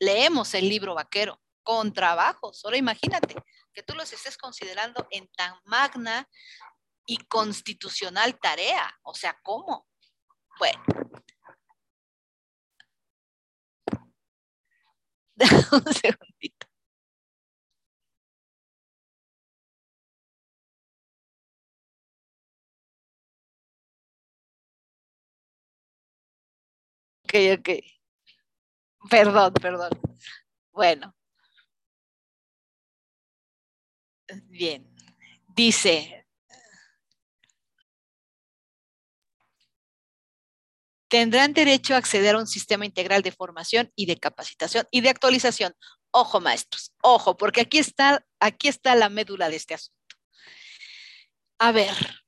Leemos el libro vaquero, con trabajos. Ahora imagínate, que tú los estés considerando en tan magna y constitucional tarea. O sea, ¿cómo? Bueno. Un segundito. Ok, ok. Perdón, perdón. Bueno, Bien, dice, tendrán derecho a acceder a un sistema integral de formación y de capacitación y de actualización. Ojo, maestros, ojo, porque aquí está, aquí está la médula de este asunto. A ver,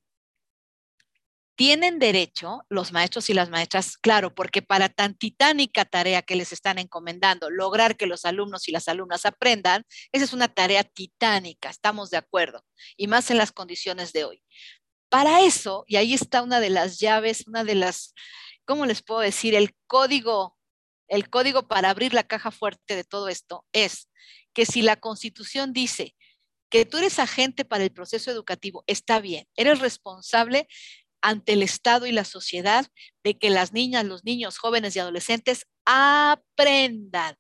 tienen derecho los maestros y las maestras, claro, porque para tan titánica tarea que les están encomendando, lograr que los alumnos y las alumnas aprendan, esa es una tarea titánica, estamos de acuerdo, y más en las condiciones de hoy. Para eso, y ahí está una de las llaves, una de las, ¿cómo les puedo decir? El código, el código para abrir la caja fuerte de todo esto es que si la constitución dice que tú eres agente para el proceso educativo, está bien, eres responsable ante el Estado y la sociedad de que las niñas, los niños, jóvenes y adolescentes aprendan.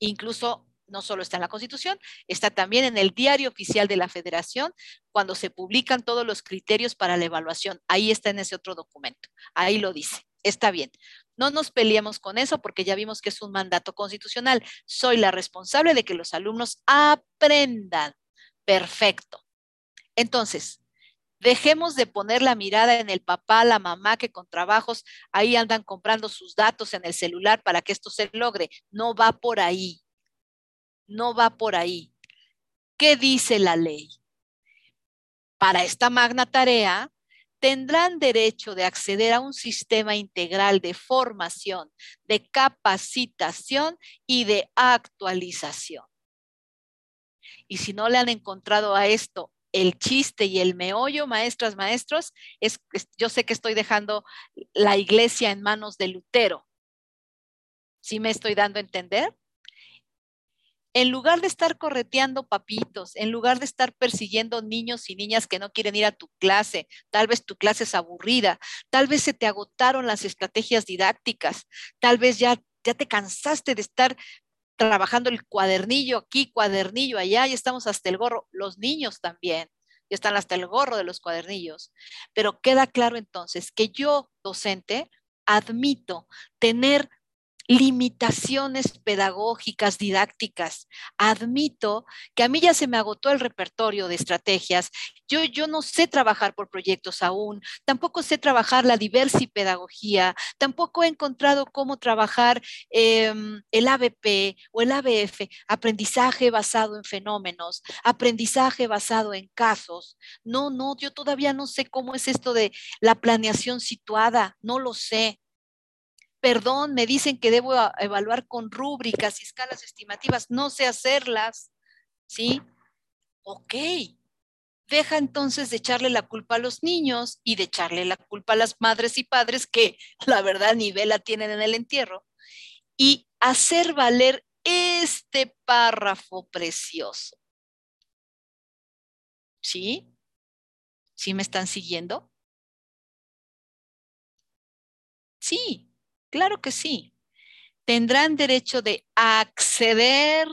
Incluso no solo está en la Constitución, está también en el diario oficial de la Federación cuando se publican todos los criterios para la evaluación. Ahí está en ese otro documento. Ahí lo dice. Está bien. No nos peleemos con eso porque ya vimos que es un mandato constitucional. Soy la responsable de que los alumnos aprendan. Perfecto. Entonces, Dejemos de poner la mirada en el papá, la mamá que con trabajos ahí andan comprando sus datos en el celular para que esto se logre. No va por ahí. No va por ahí. ¿Qué dice la ley? Para esta magna tarea, tendrán derecho de acceder a un sistema integral de formación, de capacitación y de actualización. Y si no le han encontrado a esto el chiste y el meollo, maestras, maestros, es, yo sé que estoy dejando la iglesia en manos de Lutero. ¿Sí me estoy dando a entender? En lugar de estar correteando papitos, en lugar de estar persiguiendo niños y niñas que no quieren ir a tu clase, tal vez tu clase es aburrida, tal vez se te agotaron las estrategias didácticas, tal vez ya, ya te cansaste de estar trabajando el cuadernillo aquí, cuadernillo allá, y estamos hasta el gorro, los niños también, y están hasta el gorro de los cuadernillos. Pero queda claro entonces que yo, docente, admito tener limitaciones pedagógicas, didácticas. Admito que a mí ya se me agotó el repertorio de estrategias. Yo, yo no sé trabajar por proyectos aún, tampoco sé trabajar la diversipedagogía, tampoco he encontrado cómo trabajar em, el ABP o el ABF, aprendizaje basado en fenómenos, aprendizaje basado en casos. No, no, yo todavía no sé cómo es esto de la planeación situada, no lo sé perdón, me dicen que debo evaluar con rúbricas y escalas estimativas, no sé hacerlas, ¿sí? Ok. Deja entonces de echarle la culpa a los niños y de echarle la culpa a las madres y padres que la verdad ni vela tienen en el entierro y hacer valer este párrafo precioso. ¿Sí? ¿Sí me están siguiendo? Sí, Claro que sí. Tendrán derecho de acceder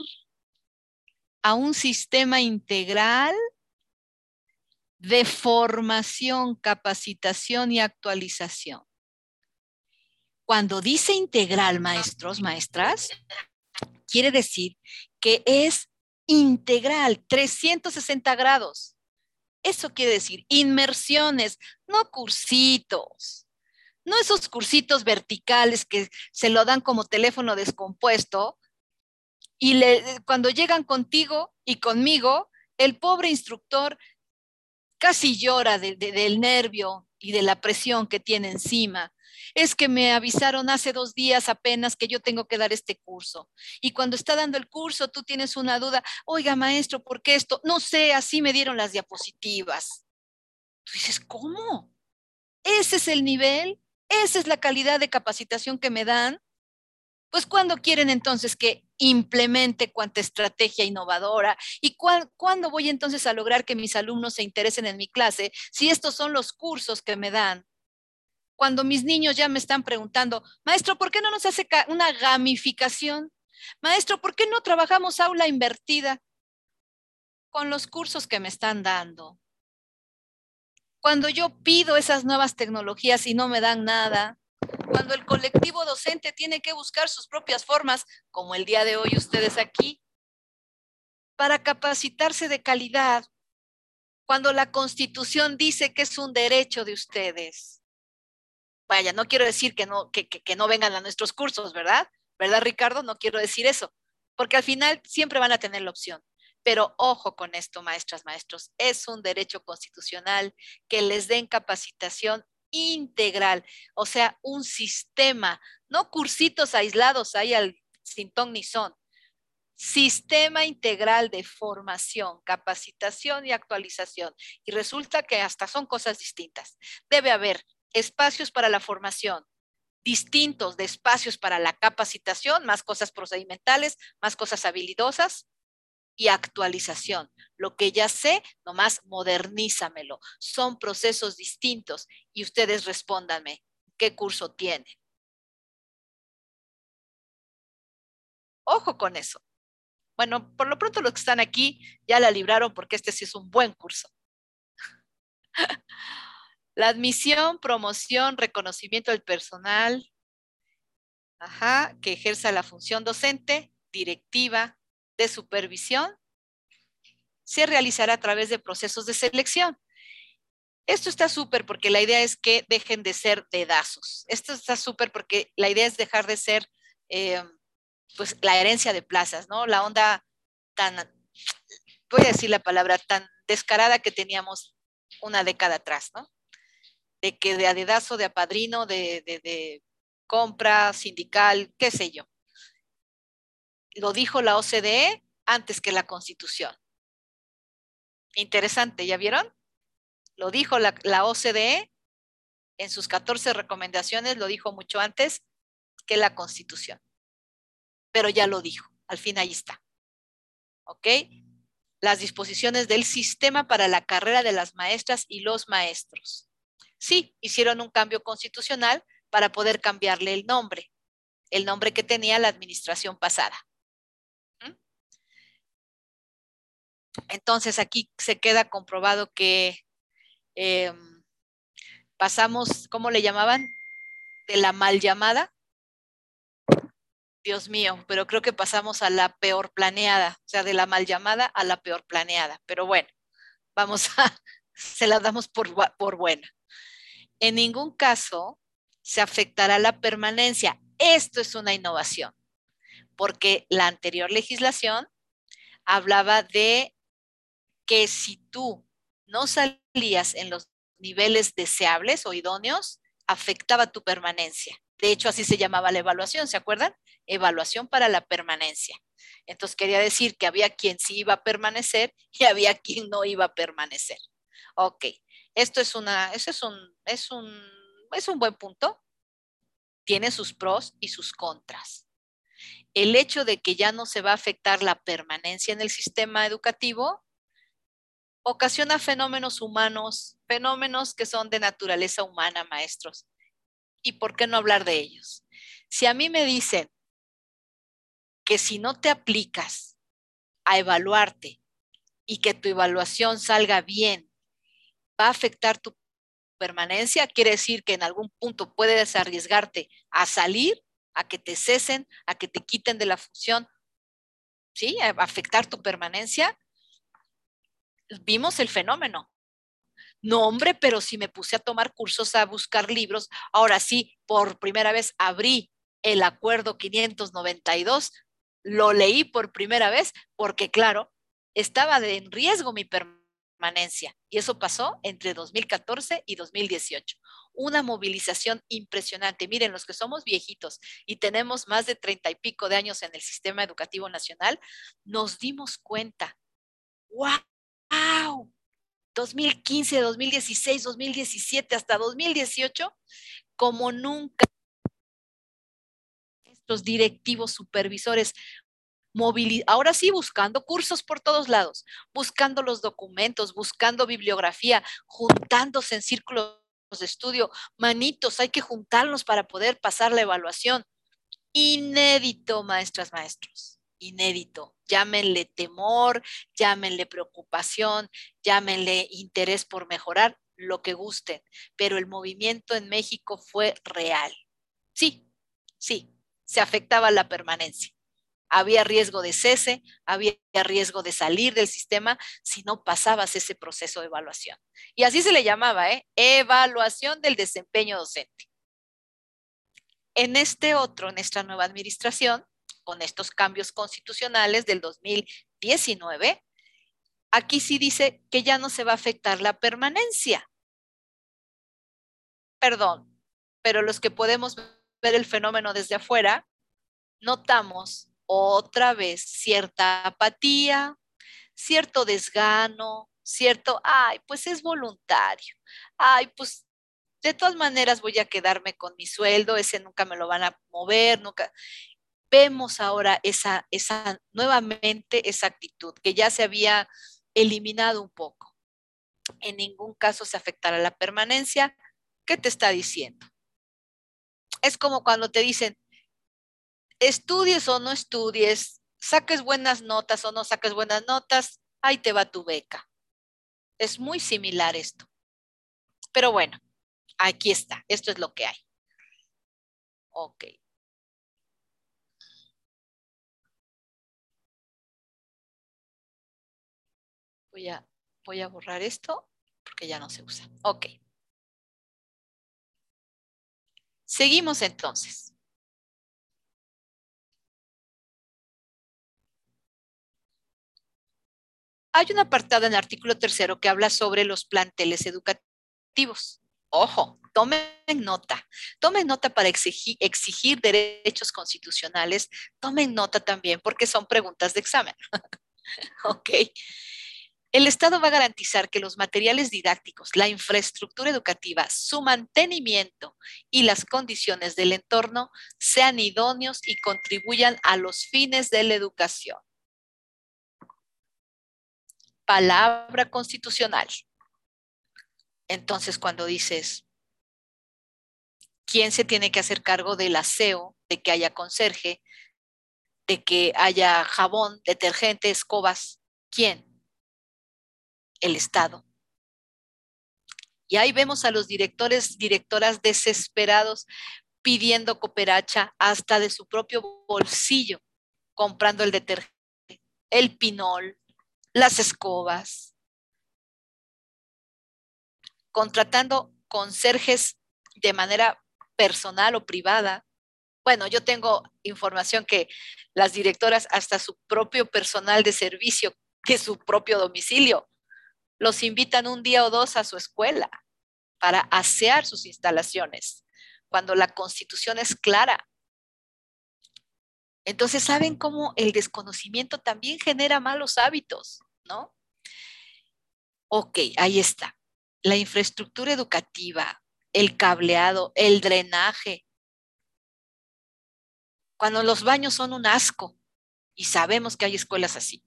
a un sistema integral de formación, capacitación y actualización. Cuando dice integral, maestros, maestras, quiere decir que es integral, 360 grados. Eso quiere decir inmersiones, no cursitos no esos cursitos verticales que se lo dan como teléfono descompuesto y cuando llegan contigo y conmigo, el pobre instructor casi llora del nervio y de la presión que tiene encima. Es que me avisaron hace dos días apenas que yo tengo que dar este curso. Y cuando está dando el curso, tú tienes una duda, oiga maestro, ¿por qué esto? No sé, así me dieron las diapositivas. Tú dices, ¿cómo? ¿Ese es el nivel? Esa es la calidad de capacitación que me dan, pues ¿cuándo quieren entonces que implemente cuanta estrategia innovadora? ¿Y cuándo voy entonces a lograr que mis alumnos se interesen en mi clase si estos son los cursos que me dan? Cuando mis niños ya me están preguntando, maestro, ¿por qué no nos hace una gamificación? Maestro, ¿por qué no trabajamos aula invertida con los cursos que me están dando? Cuando yo pido esas nuevas tecnologías y no me dan nada, cuando el colectivo docente tiene que buscar sus propias formas, como el día de hoy ustedes aquí, para capacitarse de calidad, cuando la constitución dice que es un derecho de ustedes. Vaya, no quiero decir que no, que, no vengan a nuestros cursos, ¿verdad? ¿Verdad, Ricardo? No quiero decir eso, porque al final siempre van a tener la opción. Pero ojo con esto, maestras, maestros, es un derecho constitucional que les den capacitación integral, o sea, un sistema, no cursitos aislados ahí al sin ton ni son. Sistema integral de formación, capacitación y actualización. Y resulta que hasta son cosas distintas. Debe haber espacios para la formación, distintos de espacios para la capacitación, más cosas procedimentales, más cosas habilidosas, y actualización. Lo que ya sé, nomás modernízamelo. Son procesos distintos y ustedes respóndanme, ¿qué curso tienen? Ojo con eso. Bueno, por lo pronto los que están aquí ya la libraron porque este sí es un buen curso. la admisión, promoción, reconocimiento del personal, ajá, que ejerza la función docente, directiva, de supervisión se realizará a través de procesos de selección. Esto está súper porque la idea es que dejen de ser dedazos. Esto está súper porque la idea es dejar de ser, eh, pues, la herencia de plazas, ¿no? La onda tan, voy a decir la palabra, tan descarada que teníamos una década atrás, ¿no? De que de a dedazo, de a padrino, de, de, de compra sindical, qué sé yo lo dijo la OCDE antes que la Constitución. Interesante, ¿ya vieron? Lo dijo la, OCDE en sus 14 recomendaciones, lo dijo mucho antes que la Constitución. Pero ya lo dijo, al fin ahí está. ¿Ok? Las disposiciones del sistema para la carrera de las maestras y los maestros. Sí, hicieron un cambio constitucional para poder cambiarle el nombre, el nombre que tenía la administración pasada Entonces aquí se queda comprobado que eh, pasamos, ¿cómo le llamaban? De la mal llamada. Dios mío, pero creo que pasamos a la peor planeada, o sea, de la mal llamada a la peor planeada. Pero bueno, vamos a, se la damos por, por buena. En ningún caso se afectará la permanencia. Esto es una innovación, porque la anterior legislación hablaba de que si tú no salías en los niveles deseables o idóneos, afectaba tu permanencia. De hecho, así se llamaba la evaluación, ¿se acuerdan? Evaluación para la permanencia. Entonces quería decir que había quien sí iba a permanecer y había quien no iba a permanecer. Ok, esto es una, eso es un, es un, es un buen punto. Tiene sus pros y sus contras. El hecho de que ya no se va a afectar la permanencia en el sistema educativo ocasiona fenómenos humanos, fenómenos que son de naturaleza humana, maestros. ¿Y por qué no hablar de ellos? Si a mí me dicen que si no te aplicas a evaluarte y que tu evaluación salga bien, va a afectar tu permanencia, quiere decir que en algún punto puedes arriesgarte a salir, a que te cesen, a que te quiten de la función, ¿sí? A afectar tu permanencia. Vimos el fenómeno. No, hombre, pero si me puse a tomar cursos, a buscar libros, ahora sí, por primera vez abrí el acuerdo 592, lo leí por primera vez porque, claro, estaba en riesgo mi permanencia. Y eso pasó entre 2014 y 2018. Una movilización impresionante. Miren, los que somos viejitos y tenemos más de treinta y pico de años en el sistema educativo nacional, nos dimos cuenta. ¡Wow! 2015, 2016, 2017, hasta 2018, como nunca. Estos directivos supervisores ahora sí buscando cursos por todos lados, buscando los documentos, buscando bibliografía, juntándose en círculos de estudio, manitos, hay que juntarnos para poder pasar la evaluación. Inédito, maestras, maestros, inédito. Llámenle temor, llámenle preocupación, llámenle interés por mejorar, lo que gusten, pero el movimiento en México fue real. Sí, sí, se afectaba la permanencia había riesgo de cese, había riesgo de salir del sistema si no pasabas ese proceso de evaluación. Y así se le llamaba, ¿eh? evaluación del desempeño docente. En este otro, en esta nueva administración, con estos cambios constitucionales del 2019, aquí sí dice que ya no se va a afectar la permanencia. Perdón, pero los que podemos ver el fenómeno desde afuera, notamos otra vez cierta apatía, cierto desgano, cierto, ay, pues es voluntario, ay, pues de todas maneras voy a quedarme con mi sueldo, ese nunca me lo van a mover, nunca. Vemos ahora esa, esa, nuevamente esa actitud que ya se había eliminado un poco. En ningún caso se afectará la permanencia. ¿Qué te está diciendo? Es como cuando te dicen, estudies o no estudies, saques buenas notas o no saques buenas notas, ahí te va tu beca. Es muy similar esto. Pero bueno, aquí está, esto es lo que hay. Ok. Voy a, borrar esto porque ya no se usa. Ok. Seguimos entonces. Hay un apartado en el artículo tercero que habla sobre los planteles educativos. Ojo, tomen nota, tomen nota para exigir, exigir derechos constitucionales, tomen nota también porque son preguntas de examen. ok. El Estado va a garantizar que los materiales didácticos, la infraestructura educativa, su mantenimiento y las condiciones del entorno sean idóneos y contribuyan a los fines de la educación palabra constitucional. Entonces, cuando dices, ¿quién se tiene que hacer cargo del aseo, de que haya conserje, de que haya jabón, detergente, escobas? ¿Quién? El Estado. Y ahí vemos a los directores, directoras desesperados pidiendo cooperacha hasta de su propio bolsillo, comprando el detergente, el pinol, las escobas, contratando conserjes de manera personal o privada. Bueno, yo tengo información que las directoras hasta su propio personal de servicio, que su propio domicilio, los invitan un día o dos a su escuela para asear sus instalaciones, cuando la constitución es clara. Entonces, ¿saben cómo el desconocimiento también genera malos hábitos, no? Ok, ahí está. La infraestructura educativa, el cableado, el drenaje. Cuando los baños son un asco, y sabemos que hay escuelas así.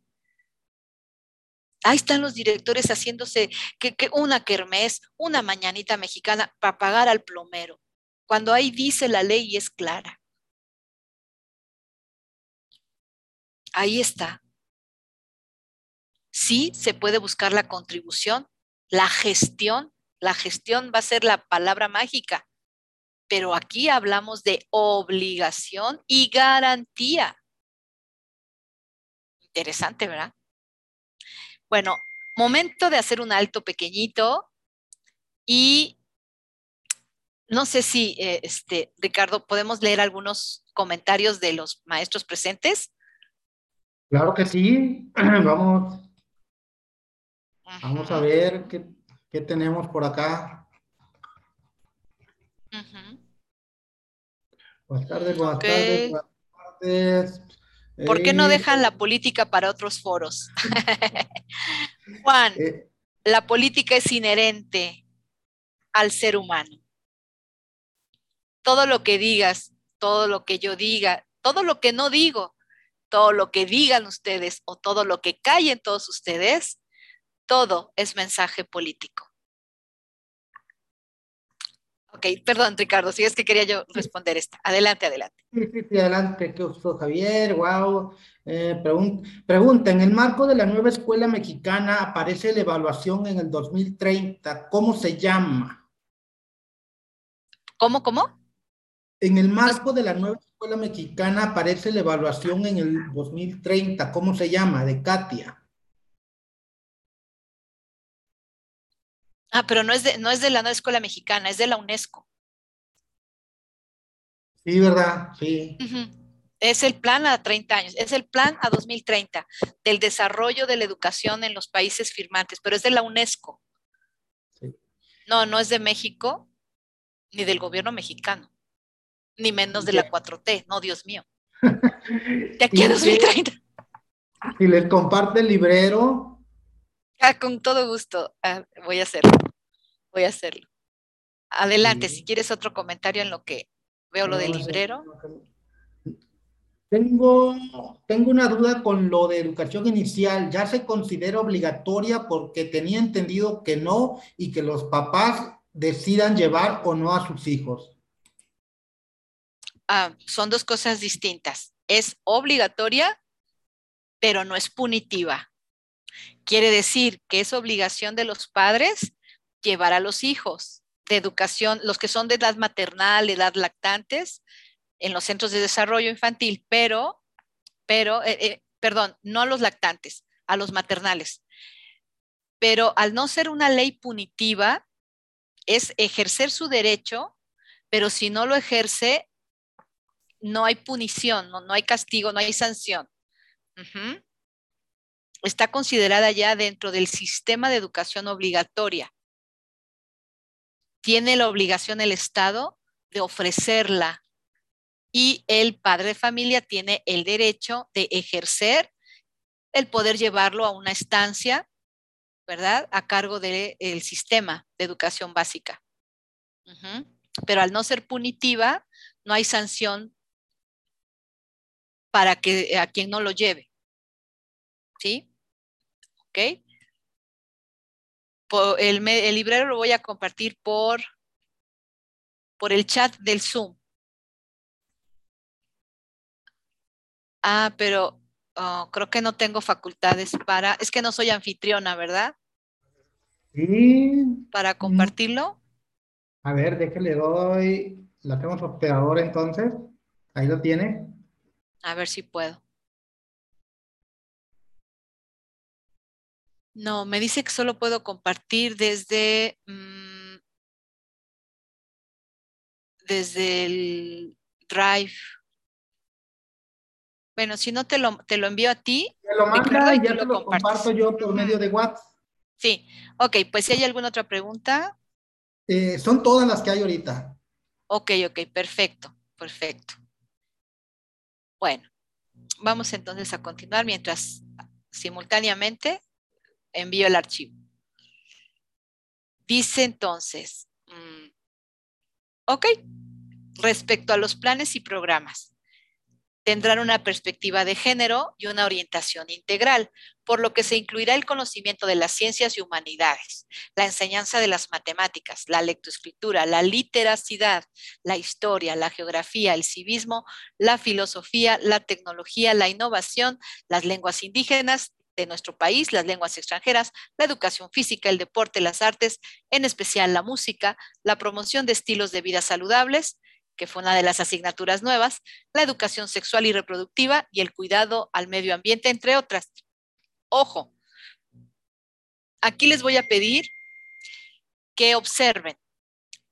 Ahí están los directores haciéndose que, una kermés, una mañanita mexicana para pagar al plomero, cuando ahí dice la ley y es clara. Ahí está. Sí, se puede buscar la contribución, la gestión. La gestión va a ser la palabra mágica, pero aquí hablamos de obligación y garantía. Interesante, ¿verdad? Bueno, momento de hacer un alto pequeñito y no sé si, eh, este, Ricardo, podemos leer algunos comentarios de los maestros presentes. Claro que sí. Vamos. Vamos a ver qué, qué tenemos por acá. Buenas tardes, buenas tardes, buenas tardes. ¿Por qué no dejan la política para otros foros? Juan, eh, la política es inherente al ser humano. Todo lo que digas, todo lo que yo diga, todo lo que no digo, todo lo que digan ustedes o todo lo que callen todos ustedes, todo es mensaje político. Ok, perdón, Ricardo, si es que quería yo responder esta. Adelante, adelante. Sí, sí, sí, adelante, qué gusto, Javier, wow. Eh, pregunta, en el marco de la nueva escuela mexicana aparece la evaluación en el 2030, ¿cómo se llama? ¿Cómo, cómo? En el marco de la nueva escuela mexicana aparece la evaluación en el 2030, ¿cómo se llama? De Katia. Ah, pero no es de, no es de la nueva escuela mexicana, es de la UNESCO. Sí, ¿verdad? Sí. Es el plan a 30 años, es el plan a 2030 del desarrollo de la educación en los países firmantes, pero es de la UNESCO. Sí. No, no es de México ni del gobierno mexicano, ni menos de la 4T, no, Dios mío. De aquí a 2030. Si les comparte el librero, Ah, con todo gusto. Ah, voy a hacerlo. Voy a hacerlo. Adelante, si quieres otro comentario en lo que veo lo del librero. Tengo, tengo una duda con lo de educación inicial. ¿Ya se considera obligatoria porque tenía entendido que no y que los papás decidan llevar o no a sus hijos? Ah, son dos cosas distintas. Es obligatoria, pero no es punitiva. Quiere decir que es obligación de los padres llevar a los hijos de educación, los que son de edad maternal, edad lactantes, en los centros de desarrollo infantil, pero, pero, eh, eh, perdón, no a los lactantes, a los maternales. Pero al no ser una ley punitiva, es ejercer su derecho, pero si no lo ejerce, no hay punición, no, hay castigo, no hay sanción está considerada ya dentro del sistema de educación obligatoria. Tiene la obligación el Estado de ofrecerla y el padre de familia tiene el derecho de ejercer el poder llevarlo a una estancia, ¿verdad? A cargo del sistema de educación básica. Pero al no ser punitiva, no hay sanción para que a quien no lo lleve. ¿Sí? ¿Ok? el, el, librero lo voy a compartir por, por el chat del Zoom. Ah, pero oh, creo que no tengo facultades para, es que no soy anfitriona, ¿verdad? Y, para compartirlo. a ver, déjale doy, la tengo su operador entonces. Ahí lo tiene. A ver si puedo. No, me dice que solo puedo compartir desde, mm, desde el Drive. Bueno, si no te lo, te lo envío a ti. Me lo manda y ya lo te lo compartes. comparto yo por medio de WhatsApp. Sí, ok, pues si hay alguna otra pregunta. Eh, son todas las que hay ahorita. Ok, ok, perfecto, perfecto. Bueno, vamos entonces a continuar mientras simultáneamente envío el archivo. Dice entonces, mm, ok, respecto a los planes y programas, tendrán una perspectiva de género y una orientación integral, por lo que se incluirá el conocimiento de las ciencias y humanidades, la enseñanza de las matemáticas, la lectoescritura, la literacidad, la historia, la geografía, el civismo, la filosofía, la tecnología, la innovación, las lenguas indígenas de nuestro país, las lenguas extranjeras, la educación física, el deporte, las artes, en especial la música, la promoción de estilos de vida saludables, que fue una de las asignaturas nuevas, la educación sexual y reproductiva y el cuidado al medio ambiente, entre otras. Ojo, aquí les voy a pedir que observen.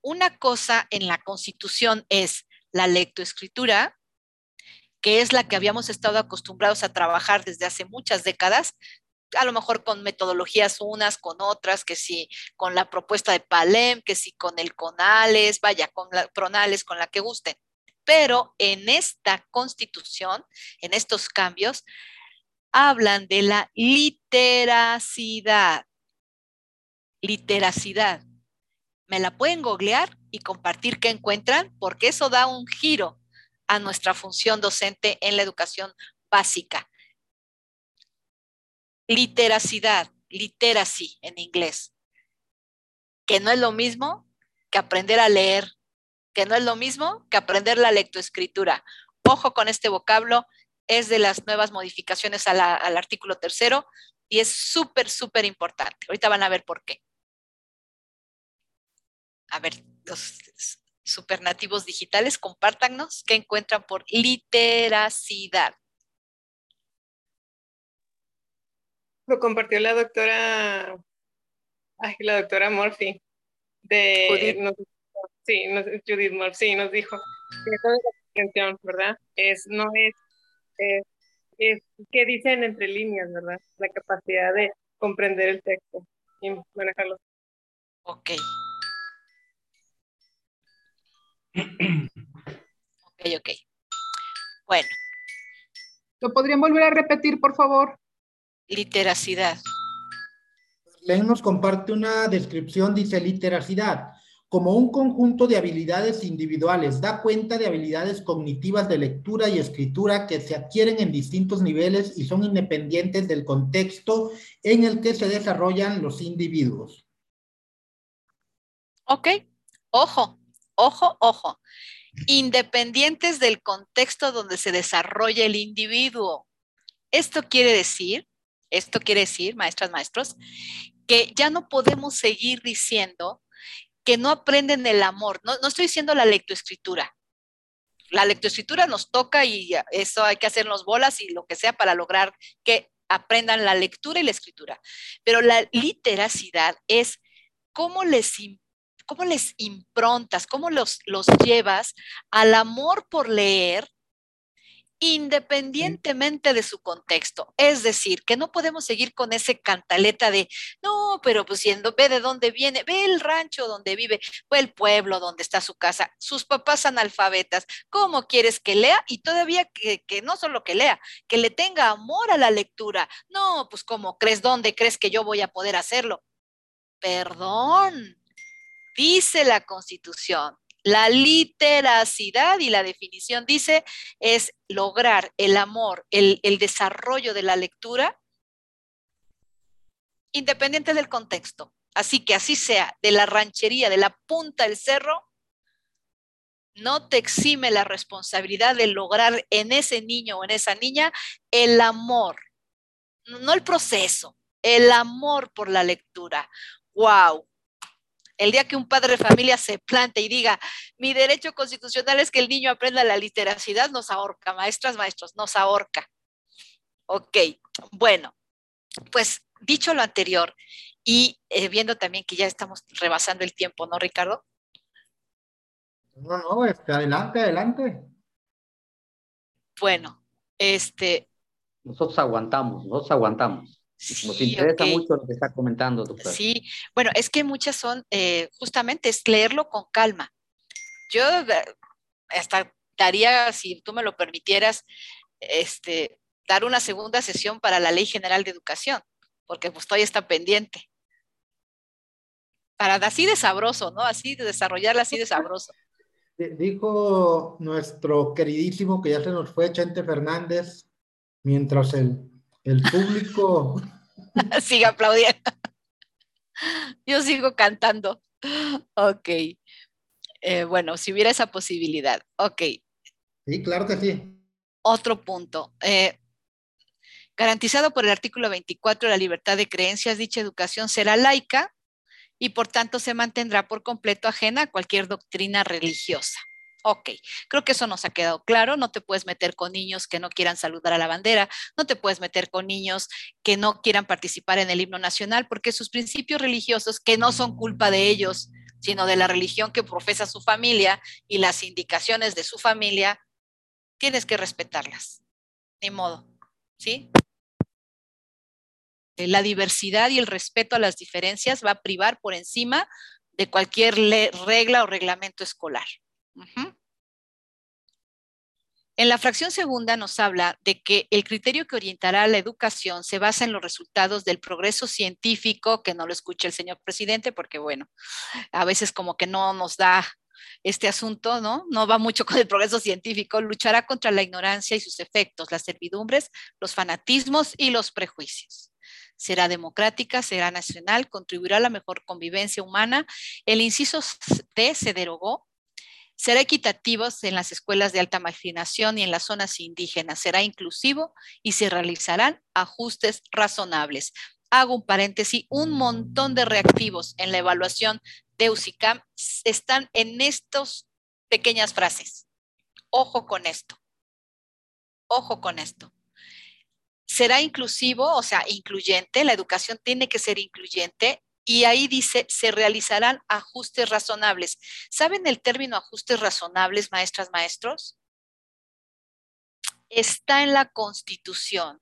Una cosa en la Constitución es la lectoescritura, que es la que habíamos estado acostumbrados a trabajar desde hace muchas décadas, a lo mejor con metodologías unas, con otras, que sí, con la propuesta de Palem, que sí, con el CONALES, vaya, con la PRONALES, con la que gusten. Pero en esta constitución, en estos cambios, hablan de la literacidad. Literacidad. Me la pueden googlear y compartir qué encuentran, porque eso da un giro a nuestra función docente en la educación básica. Literacidad, literacy en inglés, que no es lo mismo que aprender a leer, que no es lo mismo que aprender la lectoescritura. Ojo con este vocablo, es de las nuevas modificaciones al artículo tercero y es súper, súper importante. Ahorita van a ver por qué. A ver, los supernativos digitales, compártanos qué encuentran por literacidad. Lo compartió la doctora, ay, la doctora Murphy, de, Judith. nos- sí, nos- Judith Murphy, sí, nos dijo que la ¿verdad? Es, no es, es, es que dicen entre líneas, ¿verdad? La capacidad de comprender el texto y manejarlo. Ok. Ok, ok. Bueno, ¿Lo podrían volver a repetir, por favor? literacidad. Len nos comparte una descripción, dice literacidad, como un conjunto de habilidades individuales, da cuenta de habilidades cognitivas de lectura y escritura que se adquieren en distintos niveles y son independientes del contexto en el que se desarrollan los individuos. Ok, ojo, ojo, ojo. Independientes del contexto donde se desarrolla el individuo. Esto quiere decir, esto quiere decir, maestras, maestros, que ya no podemos seguir diciendo que no aprenden el amor. No, no estoy diciendo la lectoescritura. La lectoescritura nos toca y eso hay que hacernos bolas y lo que sea para lograr que aprendan la lectura y la escritura. Pero la literacidad es cómo les, im- cómo les improntas, cómo los, los llevas al amor por leer independientemente de su contexto. Es decir, que no podemos seguir con ese cantaleta de, no, pero pues siendo, ve de dónde viene, ve el rancho donde vive, ve el pueblo donde está su casa, sus papás analfabetas, ¿cómo quieres que lea? Y todavía que, que no solo que lea, que le tenga amor a la lectura. No, pues ¿cómo crees? ¿Dónde crees que yo voy a poder hacerlo? Perdón, dice la Constitución. La literacidad y la definición dice es lograr el amor, el, desarrollo de la lectura independiente del contexto. Así que así sea, de la ranchería, de la punta del cerro, no te exime la responsabilidad de lograr en ese niño o en esa niña el amor, no el proceso, el amor por la lectura. wow. El día que un padre de familia se plante y diga, mi derecho constitucional es que el niño aprenda la literacidad, nos ahorca, maestras, maestros, nos ahorca. Ok, bueno, pues dicho lo anterior y eh, viendo también que ya estamos rebasando el tiempo, ¿no, Ricardo? No, no, este, adelante, adelante. Bueno, este, Nosotros aguantamos, nosotros aguantamos. Nos sí, interesa mucho lo que está comentando, doctor. Sí, bueno, es que muchas son, eh, justamente es leerlo con calma. Yo eh, hasta daría, si tú me lo permitieras, este, dar una segunda sesión para la Ley General de Educación, porque pues todavía está pendiente. Para así de sabroso, ¿no? Así de desarrollarla así de sabroso. Dijo nuestro queridísimo que ya se nos fue, Chente Fernández, mientras el, el público Sigue aplaudiendo. Yo sigo cantando. Ok. Eh, bueno, si hubiera esa posibilidad. Ok. Sí, claro que sí. Otro punto. eh, garantizado por el artículo 24 de la libertad de creencias, dicha educación será laica y por tanto se mantendrá por completo ajena a cualquier doctrina religiosa. Ok, creo que eso nos ha quedado claro. No te puedes meter con niños que no quieran saludar a la bandera, no te puedes meter con niños que no quieran participar en el himno nacional, porque sus principios religiosos, que no son culpa de ellos, sino de la religión que profesa su familia y las indicaciones de su familia, tienes que respetarlas. Ni modo, ¿sí? Eh, La diversidad y el respeto a las diferencias va a privar por encima de cualquier regla o reglamento escolar. Ujú. En la fracción segunda nos habla de que el criterio que orientará la educación se basa en los resultados del progreso científico, que no lo escuche el señor presidente, porque bueno, a veces como que no nos da este asunto, ¿no? No va mucho con el progreso científico, luchará contra la ignorancia y sus efectos, las servidumbres, los fanatismos y los prejuicios. Será democrática, será nacional, contribuirá a la mejor convivencia humana. El inciso D se derogó. Será equitativo en las escuelas de alta marginación y en las zonas indígenas. Será inclusivo y se realizarán ajustes razonables. Hago un paréntesis, un montón de reactivos en la evaluación de UCICAM están en estas pequeñas frases. Ojo con esto. Ojo con esto. Será inclusivo, o sea, incluyente, la educación tiene que ser incluyente y ahí dice, se realizarán ajustes razonables. ¿Saben el término ajustes razonables, maestras, maestros? Está en la Constitución.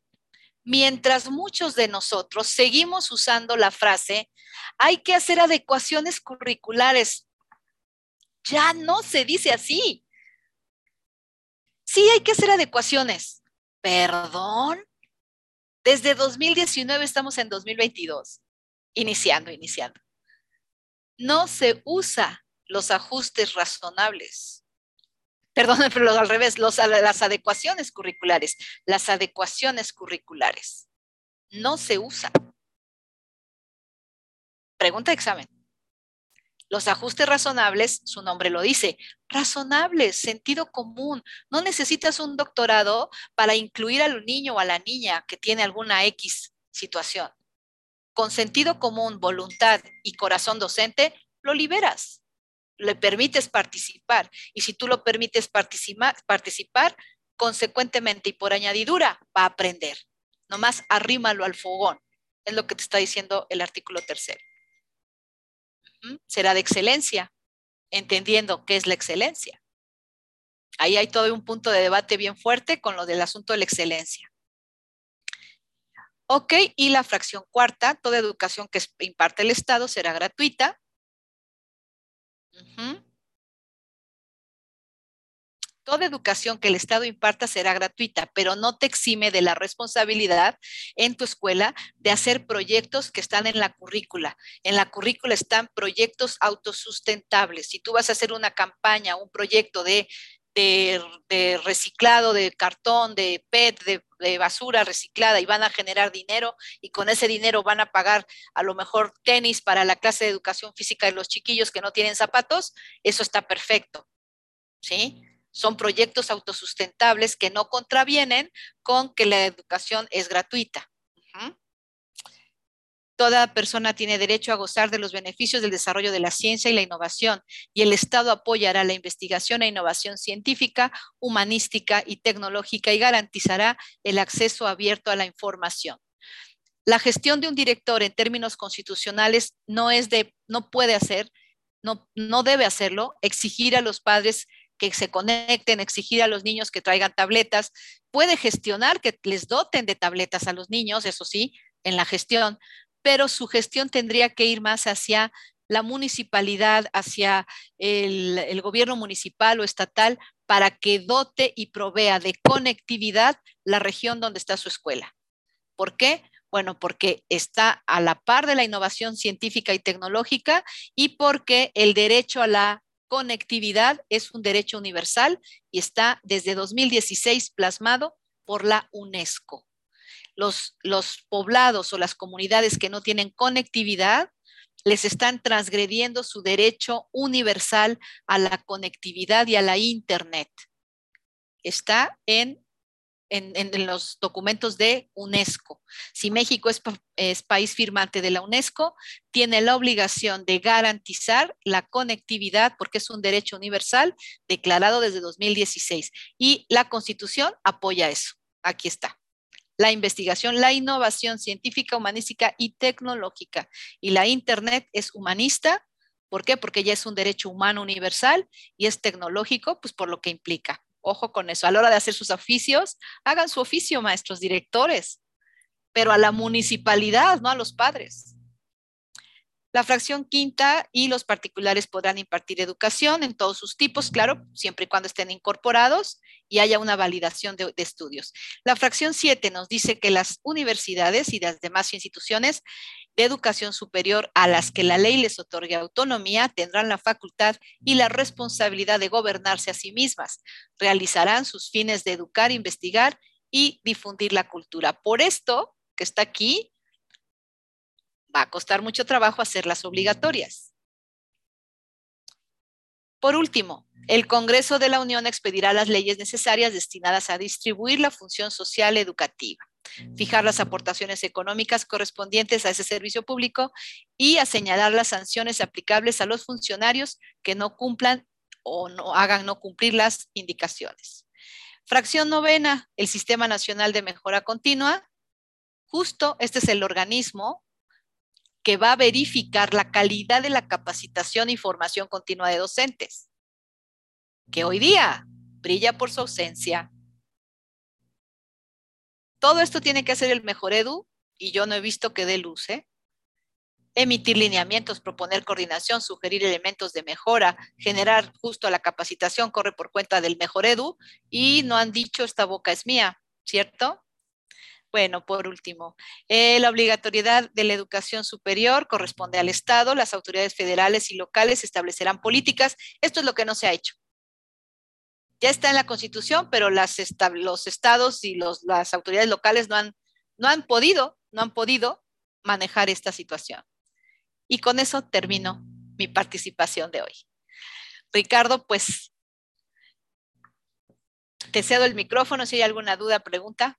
Mientras muchos de nosotros seguimos usando la frase, hay que hacer adecuaciones curriculares. Ya no se dice así. Sí, hay que hacer adecuaciones. Perdón. Desde 2019 estamos en 2022. Iniciando, iniciando. No se usa los ajustes razonables. Perdón, pero al revés, los, las adecuaciones curriculares. Las adecuaciones curriculares. No se usan. Pregunta de examen. Los ajustes razonables, su nombre lo dice, razonables, sentido común. No necesitas un doctorado para incluir al niño o a la niña que tiene alguna X situación. Con sentido común, voluntad y corazón docente, lo liberas. Le permites participar. Y si tú lo permites participar, consecuentemente y por añadidura, va a aprender. Nomás arrímalo al fogón. Es lo que te está diciendo el artículo tercero será de excelencia, entendiendo qué es la excelencia. Ahí hay todo un punto de debate bien fuerte con lo del asunto de la excelencia. Ok, y la fracción cuarta, toda educación que imparte el Estado será gratuita. Toda educación que el Estado imparta será gratuita, pero no te exime de la responsabilidad en tu escuela de hacer proyectos que están en la currícula. En la currícula están proyectos autosustentables. Si tú vas a hacer una campaña, un proyecto de, de, reciclado de cartón, de PET, de, de, basura reciclada y van a generar dinero y con ese dinero van a pagar a lo mejor tenis para la clase de educación física de los chiquillos que no tienen zapatos, eso está perfecto. ¿Sí? son proyectos autosustentables que no contravienen con que la educación es gratuita. Toda persona tiene derecho a gozar de los beneficios del desarrollo de la ciencia y la innovación, y el Estado apoyará la investigación e innovación científica, humanística y tecnológica y garantizará el acceso abierto a la información. La gestión de un director en términos constitucionales no es de, no puede hacer, no, no debe hacerlo, exigir a los padres que se conecten, exigir a los niños que traigan tabletas, puede gestionar que les doten de tabletas a los niños, eso sí, en la gestión, pero su gestión tendría que ir más hacia la municipalidad, hacia el, gobierno municipal o estatal, para que dote y provea de conectividad la región donde está su escuela. ¿Por qué? Bueno, porque está a la par de la innovación científica y tecnológica y porque el derecho a la conectividad es un derecho universal y está desde 2016 plasmado por la UNESCO los, poblados o las comunidades que no tienen conectividad les están transgrediendo su derecho universal a la conectividad y a la Internet. Está en, en, los documentos de UNESCO. Si México es, país firmante de la UNESCO, tiene la obligación de garantizar la conectividad porque es un derecho universal declarado desde 2016 y la Constitución apoya eso. Aquí está la investigación, la innovación científica, humanística y tecnológica. Y la Internet es humanista. ¿Por qué? Porque ya es un derecho humano universal y es tecnológico, pues por lo que implica. Ojo con eso. A la hora de hacer sus oficios, hagan su oficio, maestros, directores, pero a la municipalidad, no a los padres. La fracción quinta y los particulares podrán impartir educación en todos sus tipos, claro, siempre y cuando estén incorporados y haya una validación de, estudios. La fracción siete nos dice que las universidades y las demás instituciones de educación superior a las que la ley les otorgue autonomía tendrán la facultad y la responsabilidad de gobernarse a sí mismas. Realizarán sus fines de educar, investigar y difundir la cultura. Por esto, que está aquí, va a costar mucho trabajo hacerlas obligatorias. Por último, el Congreso de la Unión expedirá las leyes necesarias destinadas a distribuir la función social educativa, fijar las aportaciones económicas correspondientes a ese servicio público y a señalar las sanciones aplicables a los funcionarios que no cumplan o no hagan no cumplir las indicaciones. Fracción novena, el Sistema Nacional de Mejora Continua. Justo este es el organismo que va a verificar la calidad de la capacitación y formación continua de docentes, que hoy día brilla por su ausencia. Todo esto tiene que hacer el mejor edu y yo no he visto que dé luz. ¿eh? Emitir lineamientos, proponer coordinación, sugerir elementos de mejora, generar justo la capacitación, corre por cuenta del mejor edu y no han dicho esta boca es mía, ¿cierto? Bueno, por último, eh, la obligatoriedad de la educación superior corresponde al Estado. Las autoridades federales y locales establecerán políticas. Esto es lo que no se ha hecho. Ya está en la Constitución, pero los estados y las autoridades locales no han, no han podido, no han podido manejar esta situación. Y con eso termino mi participación de hoy. Ricardo, pues te cedo el micrófono si hay alguna duda, pregunta.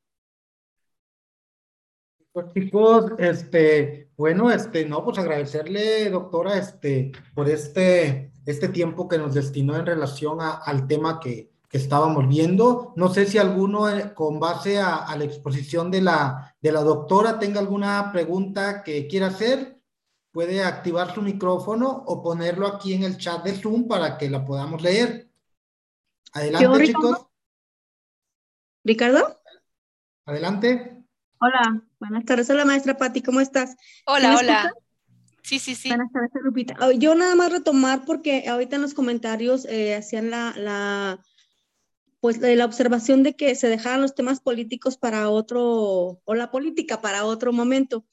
Pues chicos, este, bueno, este, no, pues agradecerle, doctora, este, por este, este tiempo que nos destinó en relación al tema que, que, estábamos viendo. No sé si alguno, eh, con base a, a, la exposición de la, de la doctora, tenga alguna pregunta que quiera hacer, puede activar su micrófono o ponerlo aquí en el chat de Zoom para que la podamos leer. Adelante, chicos. Ricardo. Adelante. Hola, buenas tardes. Hola, maestra Patti, ¿cómo estás? Hola, hola. Sí, sí, sí. Buenas tardes, Lupita. Yo nada más retomar porque ahorita en los comentarios eh, hacían la, la, pues, la observación de que se dejaran los temas políticos para otro, o la política para otro momento.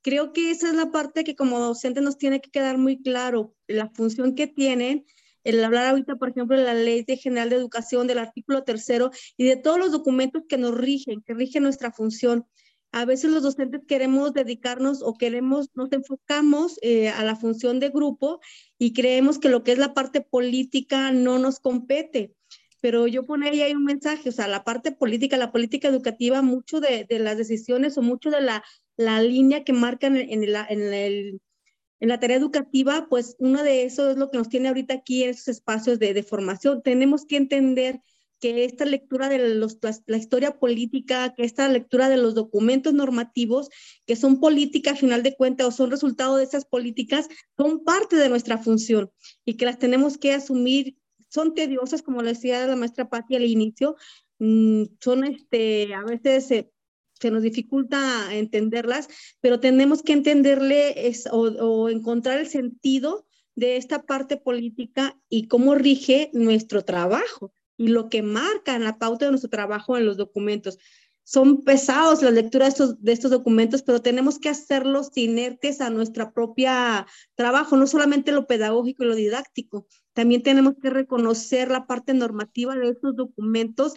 Creo que esa es la parte que como docente nos tiene que quedar muy claro, la función que tienen el hablar ahorita, por ejemplo, de la Ley de General de Educación, del artículo tercero y de todos los documentos que nos rigen, que rigen nuestra función a veces los docentes queremos dedicarnos o queremos, nos enfocamos eh, a la función de grupo y creemos que lo que es la parte política no nos compete. Pero yo pondría ahí un mensaje, o sea, la parte política, la política educativa, mucho de, las decisiones o mucho de la línea que marcan en, la tarea educativa, pues uno de esos es lo que nos tiene ahorita aquí en esos espacios de, de formación. Tenemos que entender que esta lectura de los, la, historia política, que esta lectura de los documentos normativos, que son políticas a final de cuentas o son resultado de esas políticas, son parte de nuestra función y que las tenemos que asumir. Son tediosas, como le decía la maestra Patti al inicio, mm, son este, a veces se nos dificulta entenderlas, pero tenemos que entenderle es, o, o encontrar el sentido de esta parte política y cómo rige nuestro trabajo y lo que marca la pauta de nuestro trabajo en los documentos. Son pesados la lectura de estos, de estos documentos, pero tenemos que hacerlos inertes a nuestra propia trabajo, no solamente lo pedagógico y lo didáctico, también tenemos que reconocer la parte normativa de estos documentos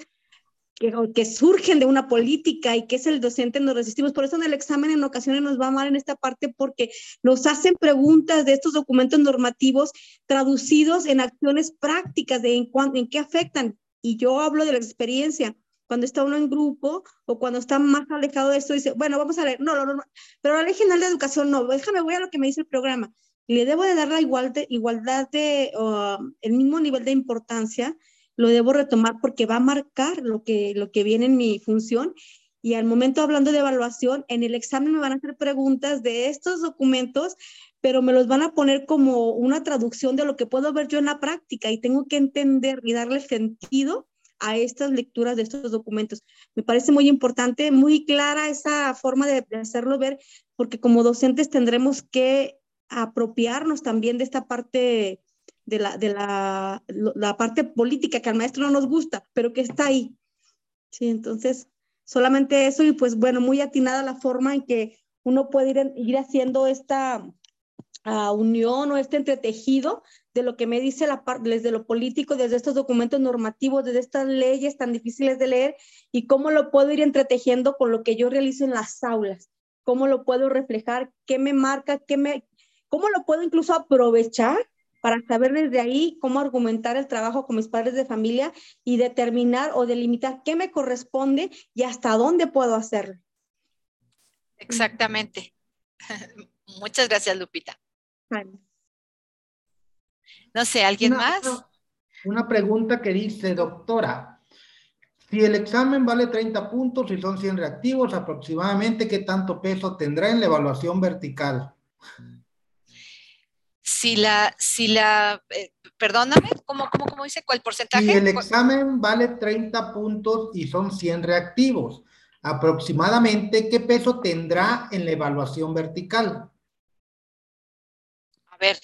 que, surgen de una política y que es el docente nos resistimos. Por eso en el examen en ocasiones nos va mal en esta parte porque nos hacen preguntas de estos documentos normativos traducidos en acciones prácticas de en, en qué afectan. Y yo hablo de la experiencia. Cuando está uno en grupo o cuando está más alejado de esto, dice, bueno, vamos a leer, no, no, no, pero la ley general de educación no, déjame, voy a lo que me dice el programa. Le debo de dar la igual de, igualdad de, uh, el mismo nivel de importancia lo debo retomar porque va a marcar lo que, lo que viene en mi función. Y al momento hablando de evaluación, en el examen me van a hacer preguntas de estos documentos, pero me los van a poner como una traducción de lo que puedo ver yo en la práctica y tengo que entender y darle sentido a estas lecturas de estos documentos. Me parece muy importante, muy clara esa forma de, hacerlo ver, porque como docentes tendremos que apropiarnos también de esta parte de la, de la, la parte política que al maestro no nos gusta, pero que está ahí. Sí, entonces, solamente eso y pues bueno, muy atinada la forma en que uno puede ir, ir haciendo esta uh, unión o este entretejido de lo que me dice la parte desde lo político, desde estos documentos normativos, desde estas leyes tan difíciles de leer y cómo lo puedo ir entretejiendo con lo que yo realizo en las aulas, cómo lo puedo reflejar, qué me marca, qué me, cómo lo puedo incluso aprovechar para saber desde ahí cómo argumentar el trabajo con mis padres de familia y determinar o delimitar qué me corresponde y hasta dónde puedo hacerlo. Exactamente. Muchas gracias, Lupita. No sé, ¿alguien más? Una pregunta que dice, doctora, si el examen vale 30 puntos y son 100 reactivos, aproximadamente, ¿qué tanto peso tendrá en la evaluación vertical? Si la, si la, eh, perdóname, ¿cómo, cómo, cómo dice? ¿Cuál porcentaje? Si el examen vale 30 puntos y son 100 reactivos, aproximadamente, ¿qué peso tendrá en la evaluación vertical? A ver,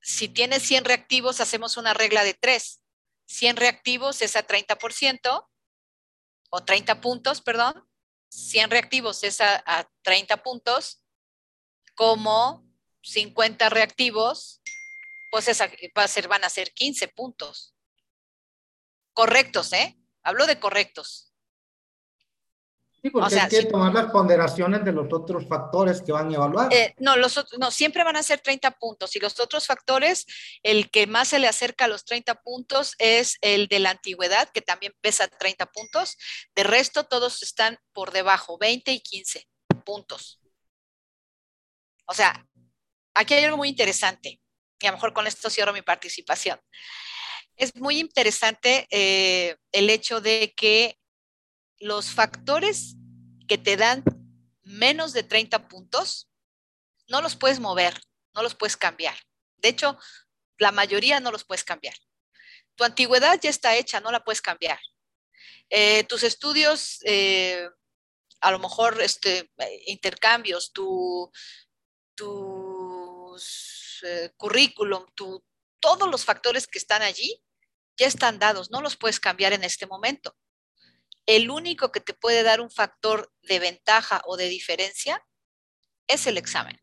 si tiene 100 reactivos, hacemos una regla de 3. 100 reactivos es a 30%, o 30 puntos, perdón. 100 reactivos es a, a 30 puntos, como 50 reactivos, pues esa va a ser, van a ser 15 puntos. Correctos, ¿eh? Hablo de correctos. Sí, porque hay que tomar las ponderaciones de los otros factores que van a evaluar. Eh, no, los, no, siempre van a ser 30 puntos y los otros factores, el que más se le acerca a los 30 puntos es el de la antigüedad, que también pesa 30 puntos. De resto, todos están por debajo, 20 y 15 puntos. O sea, aquí hay algo muy interesante, y a lo mejor con esto cierro mi participación. Es muy interesante eh, el hecho de que los factores que te dan menos de 30 puntos, no los puedes mover, no los puedes cambiar. De hecho, la mayoría no los puedes cambiar. Tu antigüedad ya está hecha, no la puedes cambiar. Eh, tus estudios, eh, a lo mejor este, intercambios, tu, tus eh, currículum, tu, todos los factores que están allí ya están dados, no los puedes cambiar en este momento. El único que te puede dar un factor de ventaja o de diferencia es el examen.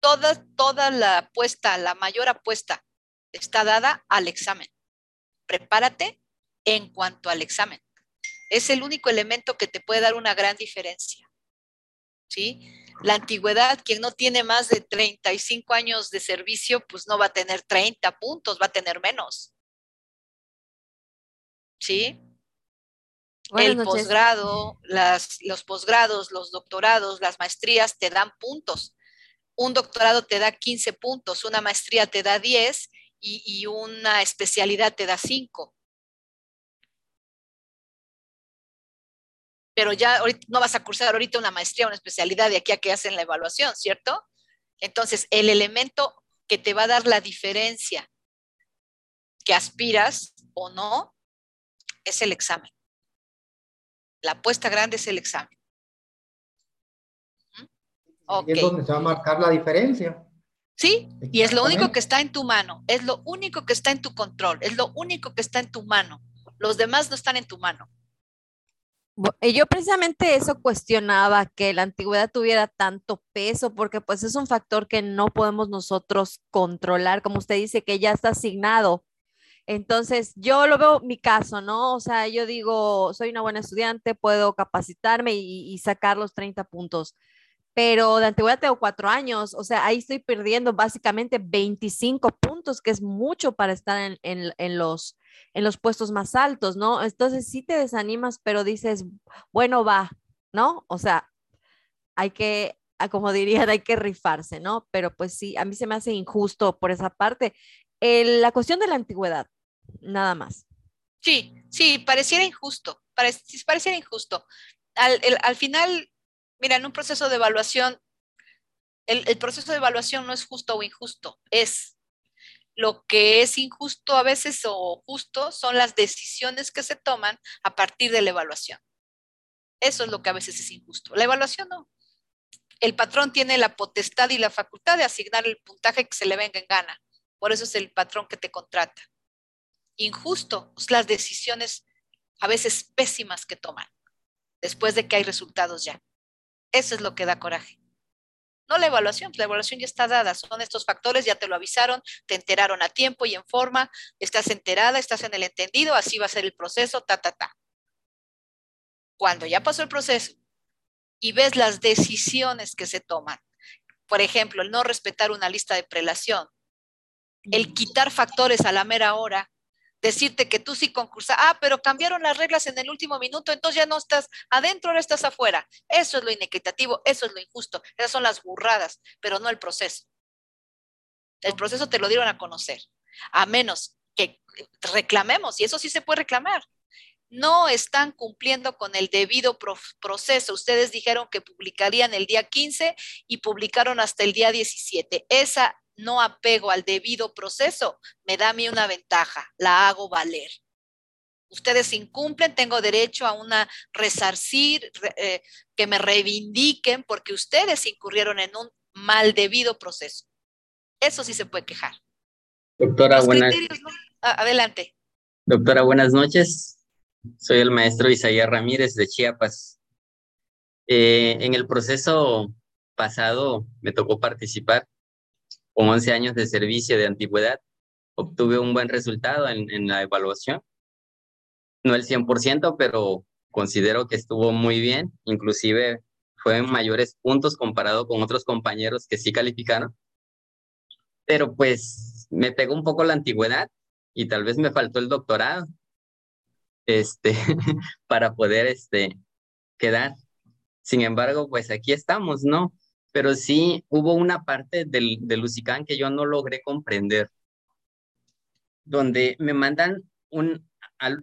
Toda, toda la apuesta, la mayor apuesta está dada al examen. Prepárate en cuanto al examen. Es el único elemento que te puede dar una gran diferencia. ¿Sí? La antigüedad, quien no tiene más de 35 años de servicio, pues no va a tener 30 puntos, va a tener menos. ¿Sí? el posgrado, los posgrados, los doctorados, las maestrías te dan puntos. Un doctorado te da 15 puntos, una maestría te da 10 y, y una especialidad te da 5. Pero ya ahorita no vas a cursar ahorita una maestría, una especialidad de aquí a que hacen la evaluación, ¿cierto? Entonces, el elemento que te va a dar la diferencia que aspiras o no es el examen. La apuesta grande es el examen. Ujú. Ok. Y es donde se va a marcar la diferencia. Sí, y es lo único que está en tu mano, es lo único que está en tu control, es lo único que está en tu mano. Los demás no están en tu mano. Yo precisamente eso cuestionaba que la antigüedad tuviera tanto peso, porque pues es un factor que no podemos nosotros controlar, como usted dice, que ya está asignado. Entonces, yo lo veo mi caso, ¿no? O sea, yo digo, soy una buena estudiante, puedo capacitarme y, y sacar los 30 puntos, pero de antigüedad tengo cuatro años, o sea, ahí estoy perdiendo básicamente 25 puntos, que es mucho para estar en, en- en los, en los puestos más altos, ¿no? Entonces sí te desanimas, pero dices, bueno, va, ¿no? O sea, hay que, ah, como dirían, hay que rifarse, ¿no? Pero pues sí, a mí se me hace injusto por esa parte. El- la cuestión de la antigüedad, nada más. Sí, sí, pareciera injusto, pare- pareciera injusto. Al final, mira, en un proceso de evaluación, el, el proceso de evaluación no es justo o injusto, es lo que es injusto a veces o justo son las decisiones que se toman a partir de la evaluación. Eso es lo que a veces es injusto. La evaluación no. El patrón tiene la potestad y la facultad de asignar el puntaje que se le venga en gana. Por eso es el patrón que te contrata. Injusto es las decisiones a veces pésimas que toman después de que hay resultados ya. Eso es lo que da coraje. No la evaluación, la evaluación ya está dada, son estos factores, ya te lo avisaron, te enteraron a tiempo y en forma, estás enterada, estás en el entendido, así va a ser el proceso, ta, ta, ta. Cuando ya pasó el proceso y ves las decisiones que se toman, por ejemplo, el no respetar una lista de prelación, el quitar factores a la mera hora, decirte que tú sí concursas, ah, pero cambiaron las reglas en el último minuto, entonces ya no estás adentro, ahora estás afuera. Eso es lo inequitativo, eso es lo injusto, esas son las burradas, pero no el proceso. El proceso te lo dieron a conocer, a menos que reclamemos, y eso sí se puede reclamar. No están cumpliendo con el debido pro- proceso. Ustedes dijeron que publicarían el día 15 y publicaron hasta el día 17. Esa no apego al debido proceso me da a mí una ventaja, la hago valer. Ustedes incumplen, tengo derecho a una resarcir, re- eh, que me reivindiquen porque ustedes incurrieron en un mal debido proceso. Eso sí se puede quejar. Doctora, Los buenas, criterios, ¿no? Adelante. doctora, buenas noches. Soy el maestro Isaías Ramírez de Chiapas. Eh, en el proceso pasado me tocó participar con 11 años de servicio de antigüedad. Obtuve un buen resultado en, la evaluación. No el 100%, pero considero que estuvo muy bien. Inclusive fue en mayores puntos comparado con otros compañeros que sí calificaron. Pero pues me pegó un poco la antigüedad y tal vez me faltó el doctorado este, para poder este, quedar. Sin embargo, pues aquí estamos, ¿no? Pero sí hubo una parte del, del Lusicán que yo no logré comprender, donde me mandan un, al-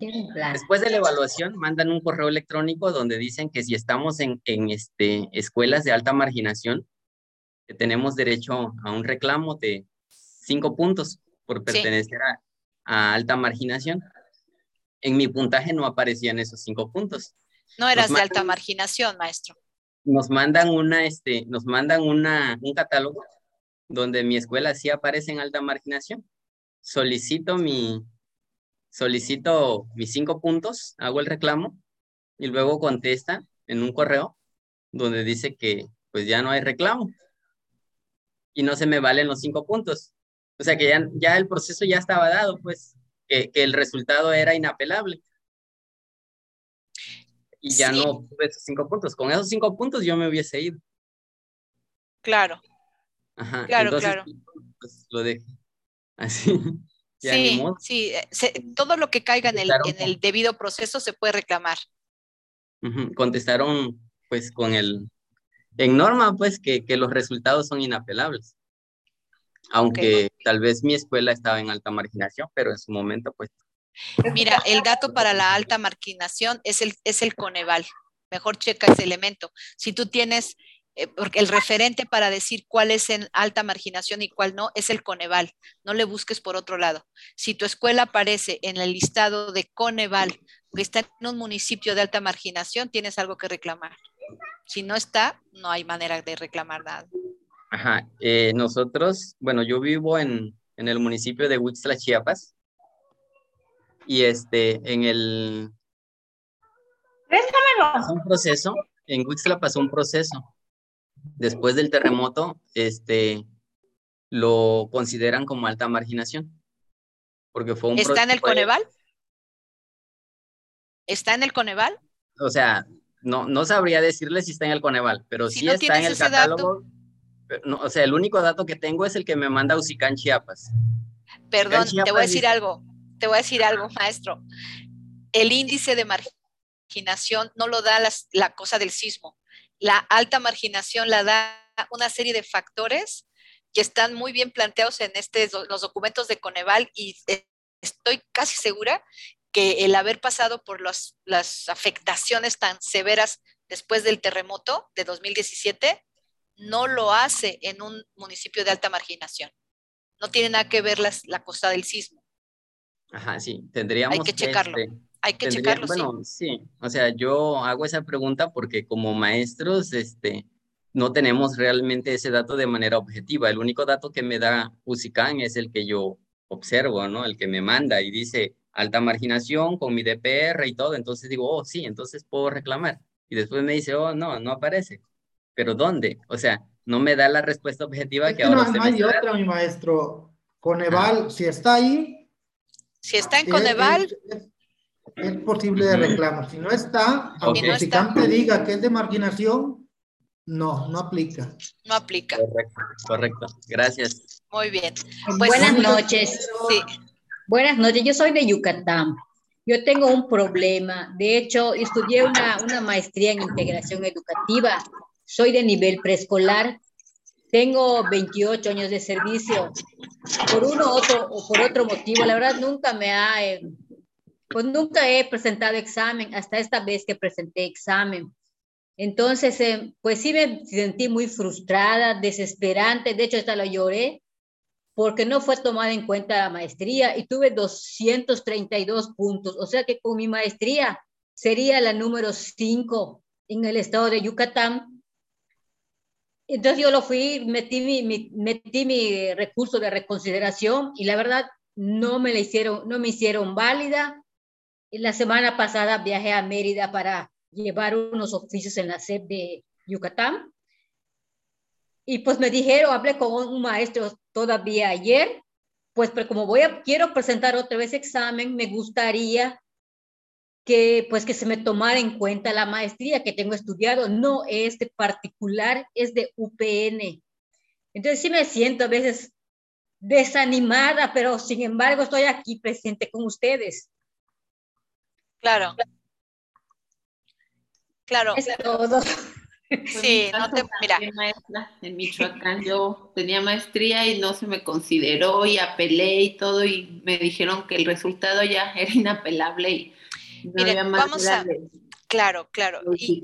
después de la evaluación, mandan un correo electrónico donde dicen que si estamos en, en este, escuelas de alta marginación, que tenemos derecho a un reclamo de cinco puntos por pertenecer a, a alta marginación. En mi puntaje no aparecían esos cinco puntos. No eras Nos de alta marginación, maestro. Nos mandan una, este, nos mandan una, un catálogo donde mi escuela sí aparece en alta marginación. Solicito mi, solicito mis cinco puntos, hago el reclamo y luego contesta en un correo donde dice que pues ya no hay reclamo y no se me valen los cinco puntos. O sea que ya, ya el proceso ya estaba dado, pues, que, que el resultado era inapelable. Y ya Sí. no obtuve esos cinco puntos. Con esos cinco puntos yo me hubiese ido. Claro, Ajá. Claro, Entonces, claro. pues, lo dejé. Así. Ya sí, sí, eh, se- todo lo que caiga en el, en el debido proceso se puede reclamar. Contestaron pues con el, en norma pues que, que los resultados son inapelables. Aunque tal vez mi escuela estaba en alta marginación, pero en su momento pues Mira, el dato para la alta marginación es el, es el Coneval. Mejor checa ese elemento. Si tú tienes, eh, porque el referente para decir cuál es en alta marginación y cuál no es el Coneval. No le busques por otro lado. Si tu escuela aparece en el listado de Coneval, que está en un municipio de alta marginación, tienes algo que reclamar. Si no está, no hay manera de reclamar nada. Ajá, eh, nosotros, bueno, yo vivo en, en el municipio de Huixtla, Chiapas, y este, en el... Pasó un proceso, en Huixtla pasó un proceso. Después del terremoto, este, lo consideran como alta marginación, porque fue un... ¿Está en el Coneval? ¿Está en el Coneval? O sea, no, no sabría decirle si está en el Coneval, pero Si sí no está en el catálogo. pero no, o sea, el único dato que tengo es el que me manda Usicán Chiapas. Perdón, te voy a decir dice- algo, te voy a decir algo, maestro. El índice de marginación no lo da la cosa del sismo. La alta marginación la da una serie de factores que están muy bien planteados en este, los documentos de Coneval y eh, estoy casi segura que el haber pasado por las afectaciones tan severas después del terremoto de 2017 no lo hace en un municipio de alta marginación. No tiene nada que ver las- la costa del sismo. Ajá, sí, tendríamos Hay que checarlo. este, Hay que tendría- checarlo, sí. bueno, sí. O sea, yo hago esa pregunta porque como maestros, este, no tenemos realmente ese dato de manera objetiva. El único dato que me da Usicán es el que yo observo, ¿no? El que me manda y dice alta marginación con mi DPR y todo. Entonces digo, oh, sí, entonces puedo reclamar. Y después me dice, oh, no, no aparece. ¿Pero dónde? O sea, no me da la respuesta objetiva Es que que no, ahora usted no me hay otra, mi maestro. Coneval, si está ahí, Si está en es- Coneval, es, es- es posible de reclamo. Si no está, aunque no el diga que es de marginación, no, no aplica. no aplica. Correcto, correcto. Gracias. Muy bien. Pues, Buenas sí, noches. Sí, Buenas noches, yo soy de Yucatán. Yo tengo un problema. De hecho, estudié una, una maestría en integración educativa. Soy de nivel preescolar. Tengo 28 años de servicio. Por uno otro, o por otro motivo, la verdad nunca me ha, eh, pues nunca he presentado examen hasta esta vez que presenté examen. Entonces, eh, pues sí me sentí muy frustrada, desesperante. De hecho, hasta lo lloré porque no fue tomada en cuenta la maestría y tuve 232 puntos. O sea que con mi maestría sería la número 5 en el estado de Yucatán. Entonces yo lo fui, metí mi, metí mi recurso de reconsideración y la verdad no me la hicieron, no me hicieron válida. La semana pasada viajé a Mérida para llevar unos oficios en la SEP de Yucatán. Y pues me dijeron, hablé con un maestro todavía ayer, pues pero como voy a, quiero presentar otra vez examen, me gustaría que pues que se me tomara en cuenta la maestría que tengo estudiado, no es de particular, es de UPN. Entonces sí me siento a veces desanimada, pero sin embargo estoy aquí presente con ustedes. claro. Claro, Es todo. sí, no te, mira, maestra, en Michoacán yo tenía maestría y no se me consideró y apelé y todo y me dijeron que el resultado ya era inapelable y no Miren, había vamos a- claro, claro. Y-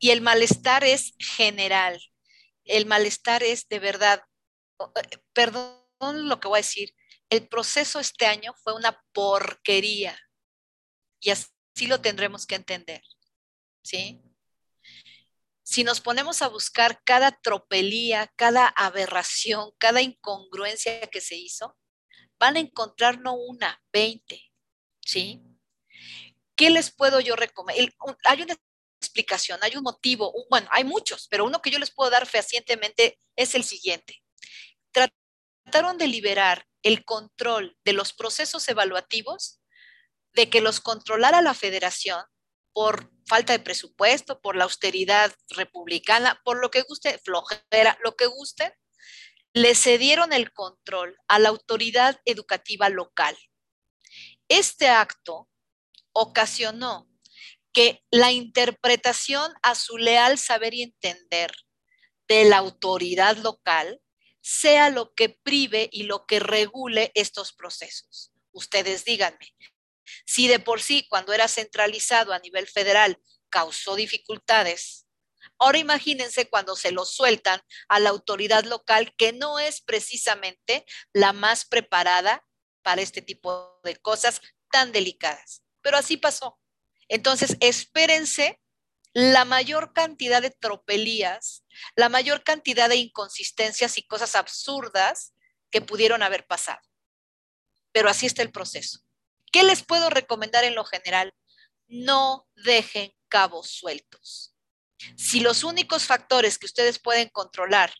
y- el malestar es general. El malestar es de verdad, eh, perdón lo que voy a decir, el proceso este año fue una porquería y así lo tendremos que entender, ¿sí? Si nos ponemos a buscar cada tropelía, cada aberración, cada incongruencia que se hizo, van a encontrar no una, 20, ¿sí? ¿Qué les puedo yo recomendar? Hay una explicación, hay un motivo, bueno, hay muchos, pero uno que yo les puedo dar fehacientemente es el siguiente. Trataron de liberar el control de los procesos evaluativos, de que los controlara la federación por falta de presupuesto, por la austeridad republicana, por lo que guste, flojera, lo que guste, le cedieron el control a la autoridad educativa local. Este acto ocasionó que la interpretación a su leal saber y entender de la autoridad local sea lo que prive y lo que regule estos procesos. Ustedes díganme, si de por sí cuando era centralizado a nivel federal causó dificultades, ahora imagínense cuando se lo sueltan a la autoridad local que no es precisamente la más preparada para este tipo de cosas tan delicadas. Pero así pasó. Entonces, espérense la mayor cantidad de tropelías, la mayor cantidad de inconsistencias y cosas absurdas que pudieron haber pasado. Pero así está el proceso. ¿Qué les puedo recomendar en lo general? No dejen cabos sueltos. Si los únicos factores que ustedes pueden controlar,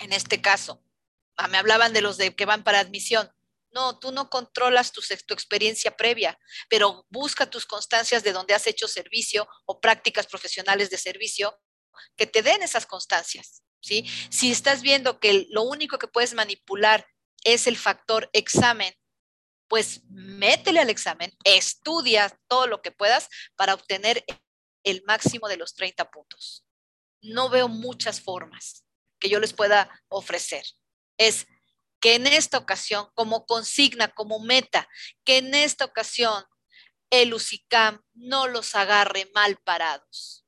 en este caso, ah, me hablaban de los de que van para admisión, no, tú no controlas tu, experiencia previa, pero busca tus constancias de donde has hecho servicio o prácticas profesionales de servicio que te den esas constancias, ¿sí? Si estás viendo que lo único que puedes manipular es el factor examen, pues métele al examen, estudia todo lo que puedas para obtener el máximo de los 30 puntos. No veo muchas formas que yo les pueda ofrecer. Es que en esta ocasión, como consigna, como meta, que en esta ocasión el UCICAM no los agarre mal parados.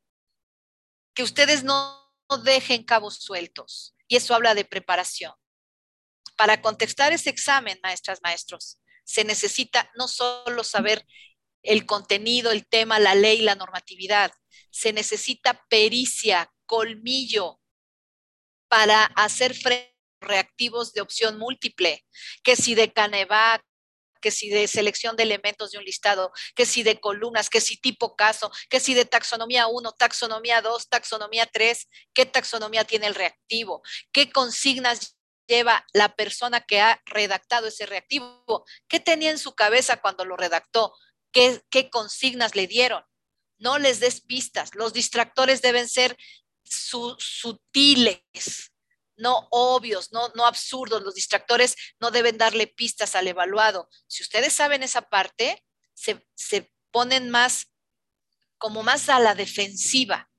Que ustedes no dejen cabos sueltos. Y eso habla de preparación. Para contestar ese examen, maestras, maestros, se necesita no solo saber el contenido, el tema, la ley, la normatividad, se necesita pericia, colmillo para hacer frente reactivos de opción múltiple, que si de Canevac, que si de selección de elementos de un listado, que si de columnas, que si tipo caso, que si de taxonomía 1, taxonomía 2, taxonomía 3, qué taxonomía tiene el reactivo, qué consignas lleva la persona que ha redactado ese reactivo, qué tenía en su cabeza cuando lo redactó, qué, qué consignas le dieron. No les des pistas, los distractores deben ser sutiles, no obvios, no, no absurdos. Los distractores no deben darle pistas al evaluado. Si ustedes saben esa parte, se, se ponen más, como más a la defensiva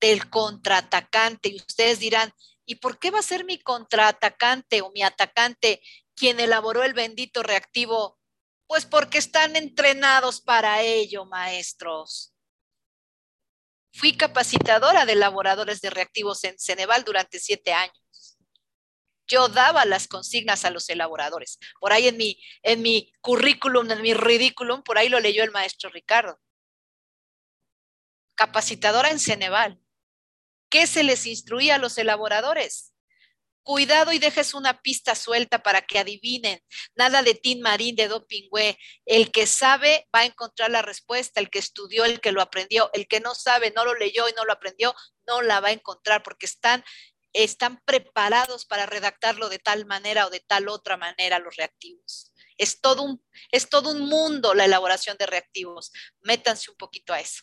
del contraatacante y ustedes dirán, ¿y por qué va a ser mi contraatacante o mi atacante quien elaboró el bendito reactivo? Pues porque están entrenados para ello, maestros. Fui capacitadora de elaboradores de reactivos en Ceneval durante siete años yo daba las consignas a los elaboradores. Por ahí en mi, en mi currículum, en mi ridículum, por ahí lo leyó el maestro Ricardo. Capacitadora en Ceneval. ¿Qué se les instruía a los elaboradores? Cuidado y dejes una pista suelta para que adivinen. Nada de Tin Marín, de Dopingüe. El que sabe va a encontrar la respuesta. El que estudió, el que lo aprendió. El que no sabe, no lo leyó y no lo aprendió, no la va a encontrar porque están están preparados para redactarlo de tal manera o de tal otra manera los reactivos. Es todo un, es todo un mundo la elaboración de reactivos. Métanse un poquito a eso.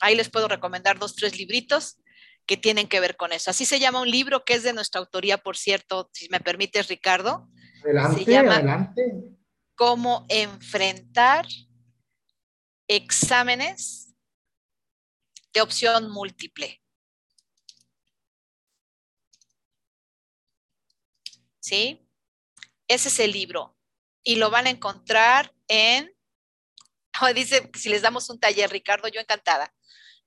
Ahí les puedo recomendar dos, tres libritos que tienen que ver con eso. Así se llama un libro que es de nuestra autoría, por cierto, si me permites, Ricardo. Adelante, se llama adelante. Cómo enfrentar exámenes de opción múltiple. ¿Sí? Ese es el libro. Y lo van a encontrar en, dice, si les damos un taller, Ricardo, yo encantada,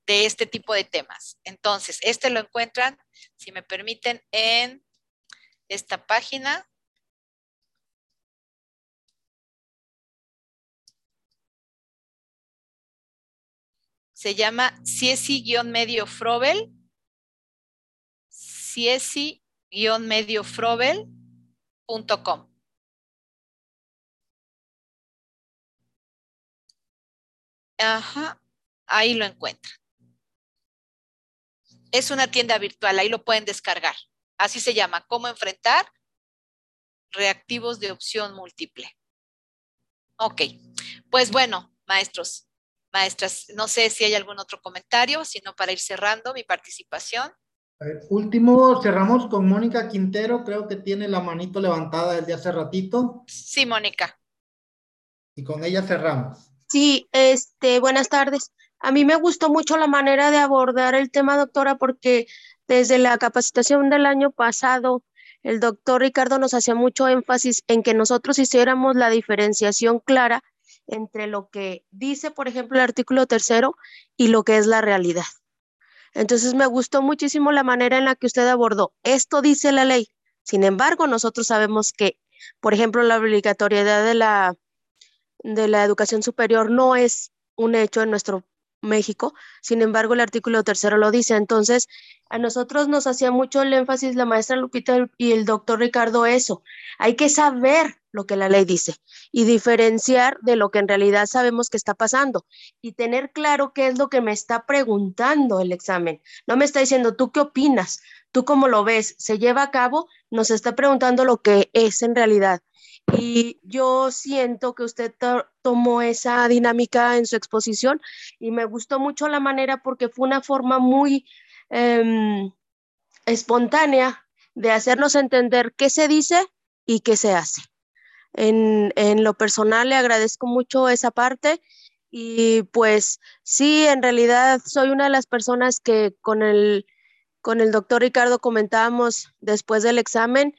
de este tipo de temas. Entonces, este lo encuentran, si me permiten, en esta página. Se llama Ciesi-medio Frobel. Ciesi-medio Frobel Com. Ajá, ahí lo encuentran. Es una tienda virtual, ahí lo pueden descargar. Así se llama, cómo enfrentar reactivos de opción múltiple. Ok, pues bueno, maestros, maestras, no sé si hay algún otro comentario, sino para ir cerrando mi participación. Último, cerramos con Mónica Quintero, creo que tiene la manito levantada desde hace ratito. Sí, Mónica. Y con ella cerramos. Sí, este, buenas tardes. A mí me gustó mucho la manera de abordar el tema, doctora, porque desde la capacitación del año pasado, el doctor Ricardo nos hacía mucho énfasis en que nosotros hiciéramos la diferenciación clara entre lo que dice, por ejemplo, el artículo tercero y lo que es la realidad. Entonces me gustó muchísimo la manera en la que usted abordó. Esto dice la ley. Sin embargo, nosotros sabemos que, por ejemplo, la obligatoriedad de la, de la educación superior no es un hecho en nuestro México. Sin embargo, el artículo tercero lo dice. Entonces, a nosotros nos hacía mucho el énfasis la maestra Lupita y el doctor Ricardo eso. Hay que saber lo que la ley dice y diferenciar de lo que en realidad sabemos que está pasando y tener claro qué es lo que me está preguntando el examen. No me está diciendo, ¿tú qué opinas? ¿Tú cómo lo ves? ¿Se lleva a cabo? Nos está preguntando lo que es en realidad. Y yo siento que usted tomó esa dinámica en su exposición y me gustó mucho la manera porque fue una forma muy em, espontánea de hacernos entender qué se dice y qué se hace. En, en lo personal le agradezco mucho esa parte y pues sí, en realidad soy una de las personas que con el, con el doctor Ricardo comentábamos después del examen,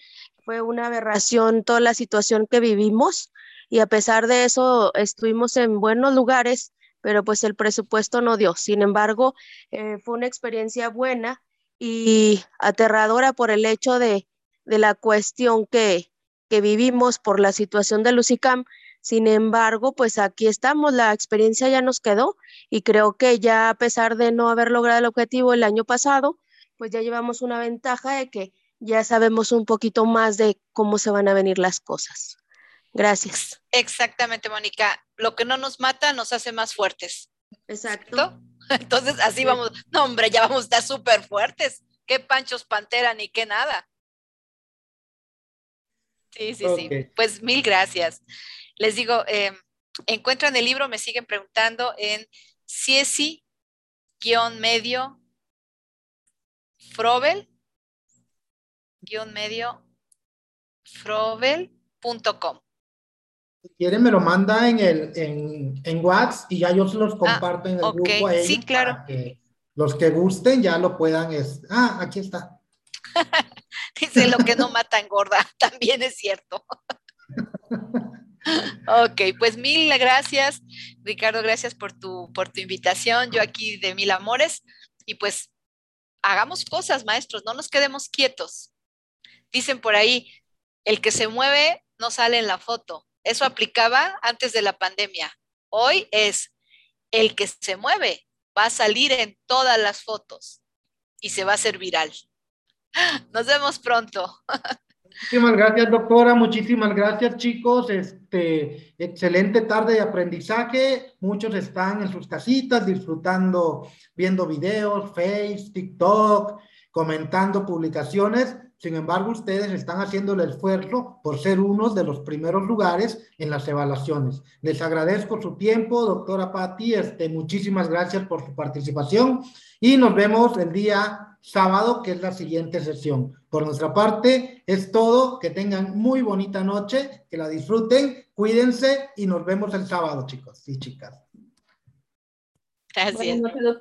fue una aberración toda la situación que vivimos y a pesar de eso estuvimos en buenos lugares, pero pues el presupuesto no dio. Sin embargo, eh, fue una experiencia buena y aterradora por el hecho de, de la cuestión que, que vivimos por la situación de Lucicam. Sin embargo, pues aquí estamos, la experiencia ya nos quedó y creo que ya a pesar de no haber logrado el objetivo el año pasado, pues ya llevamos una ventaja de que ya sabemos un poquito más de cómo se van a venir las cosas. Gracias. Exactamente, Mónica. Lo que no nos mata nos hace más fuertes. Exacto. Entonces, así vamos. No, hombre, ya vamos a estar súper fuertes. Qué panchos pantera ni qué nada. Sí, sí, sí. Pues mil gracias. Les digo, eh, encuentran el libro, me siguen preguntando en ciesi-medio Frobel, medio frobel.com. Si quieren, me lo manda en, el, en, en WhatsApp y ya yo se los comparto en el Ah, grupo a ellos sí, claro. para que los que gusten ya lo puedan. es- Ah, aquí está. Dice lo que no mata engorda, también es cierto. Ok, pues mil gracias, Ricardo, gracias por tu, por tu invitación. Yo aquí de mil amores y pues hagamos cosas, maestros, no nos quedemos quietos. Dicen por ahí, el que se mueve no sale en la foto. Eso aplicaba antes de la pandemia. Hoy es el que se mueve va a salir en todas las fotos y se va a hacer viral. Nos vemos pronto. Muchísimas gracias, doctora. Muchísimas gracias, chicos. Este, excelente tarde de aprendizaje. Muchos están en sus casitas disfrutando, viendo videos, Face, TikTok, comentando publicaciones. Sin embargo, ustedes están haciendo el esfuerzo por ser unos de los primeros lugares en las evaluaciones. Les agradezco su tiempo, doctora Patti. Este, muchísimas gracias por su participación y nos vemos el día sábado, que es la siguiente sesión. Por nuestra parte, es todo. Que tengan muy bonita noche, que la disfruten, cuídense y nos vemos el sábado, chicos y chicas. Gracias. Buenas noches, doctor.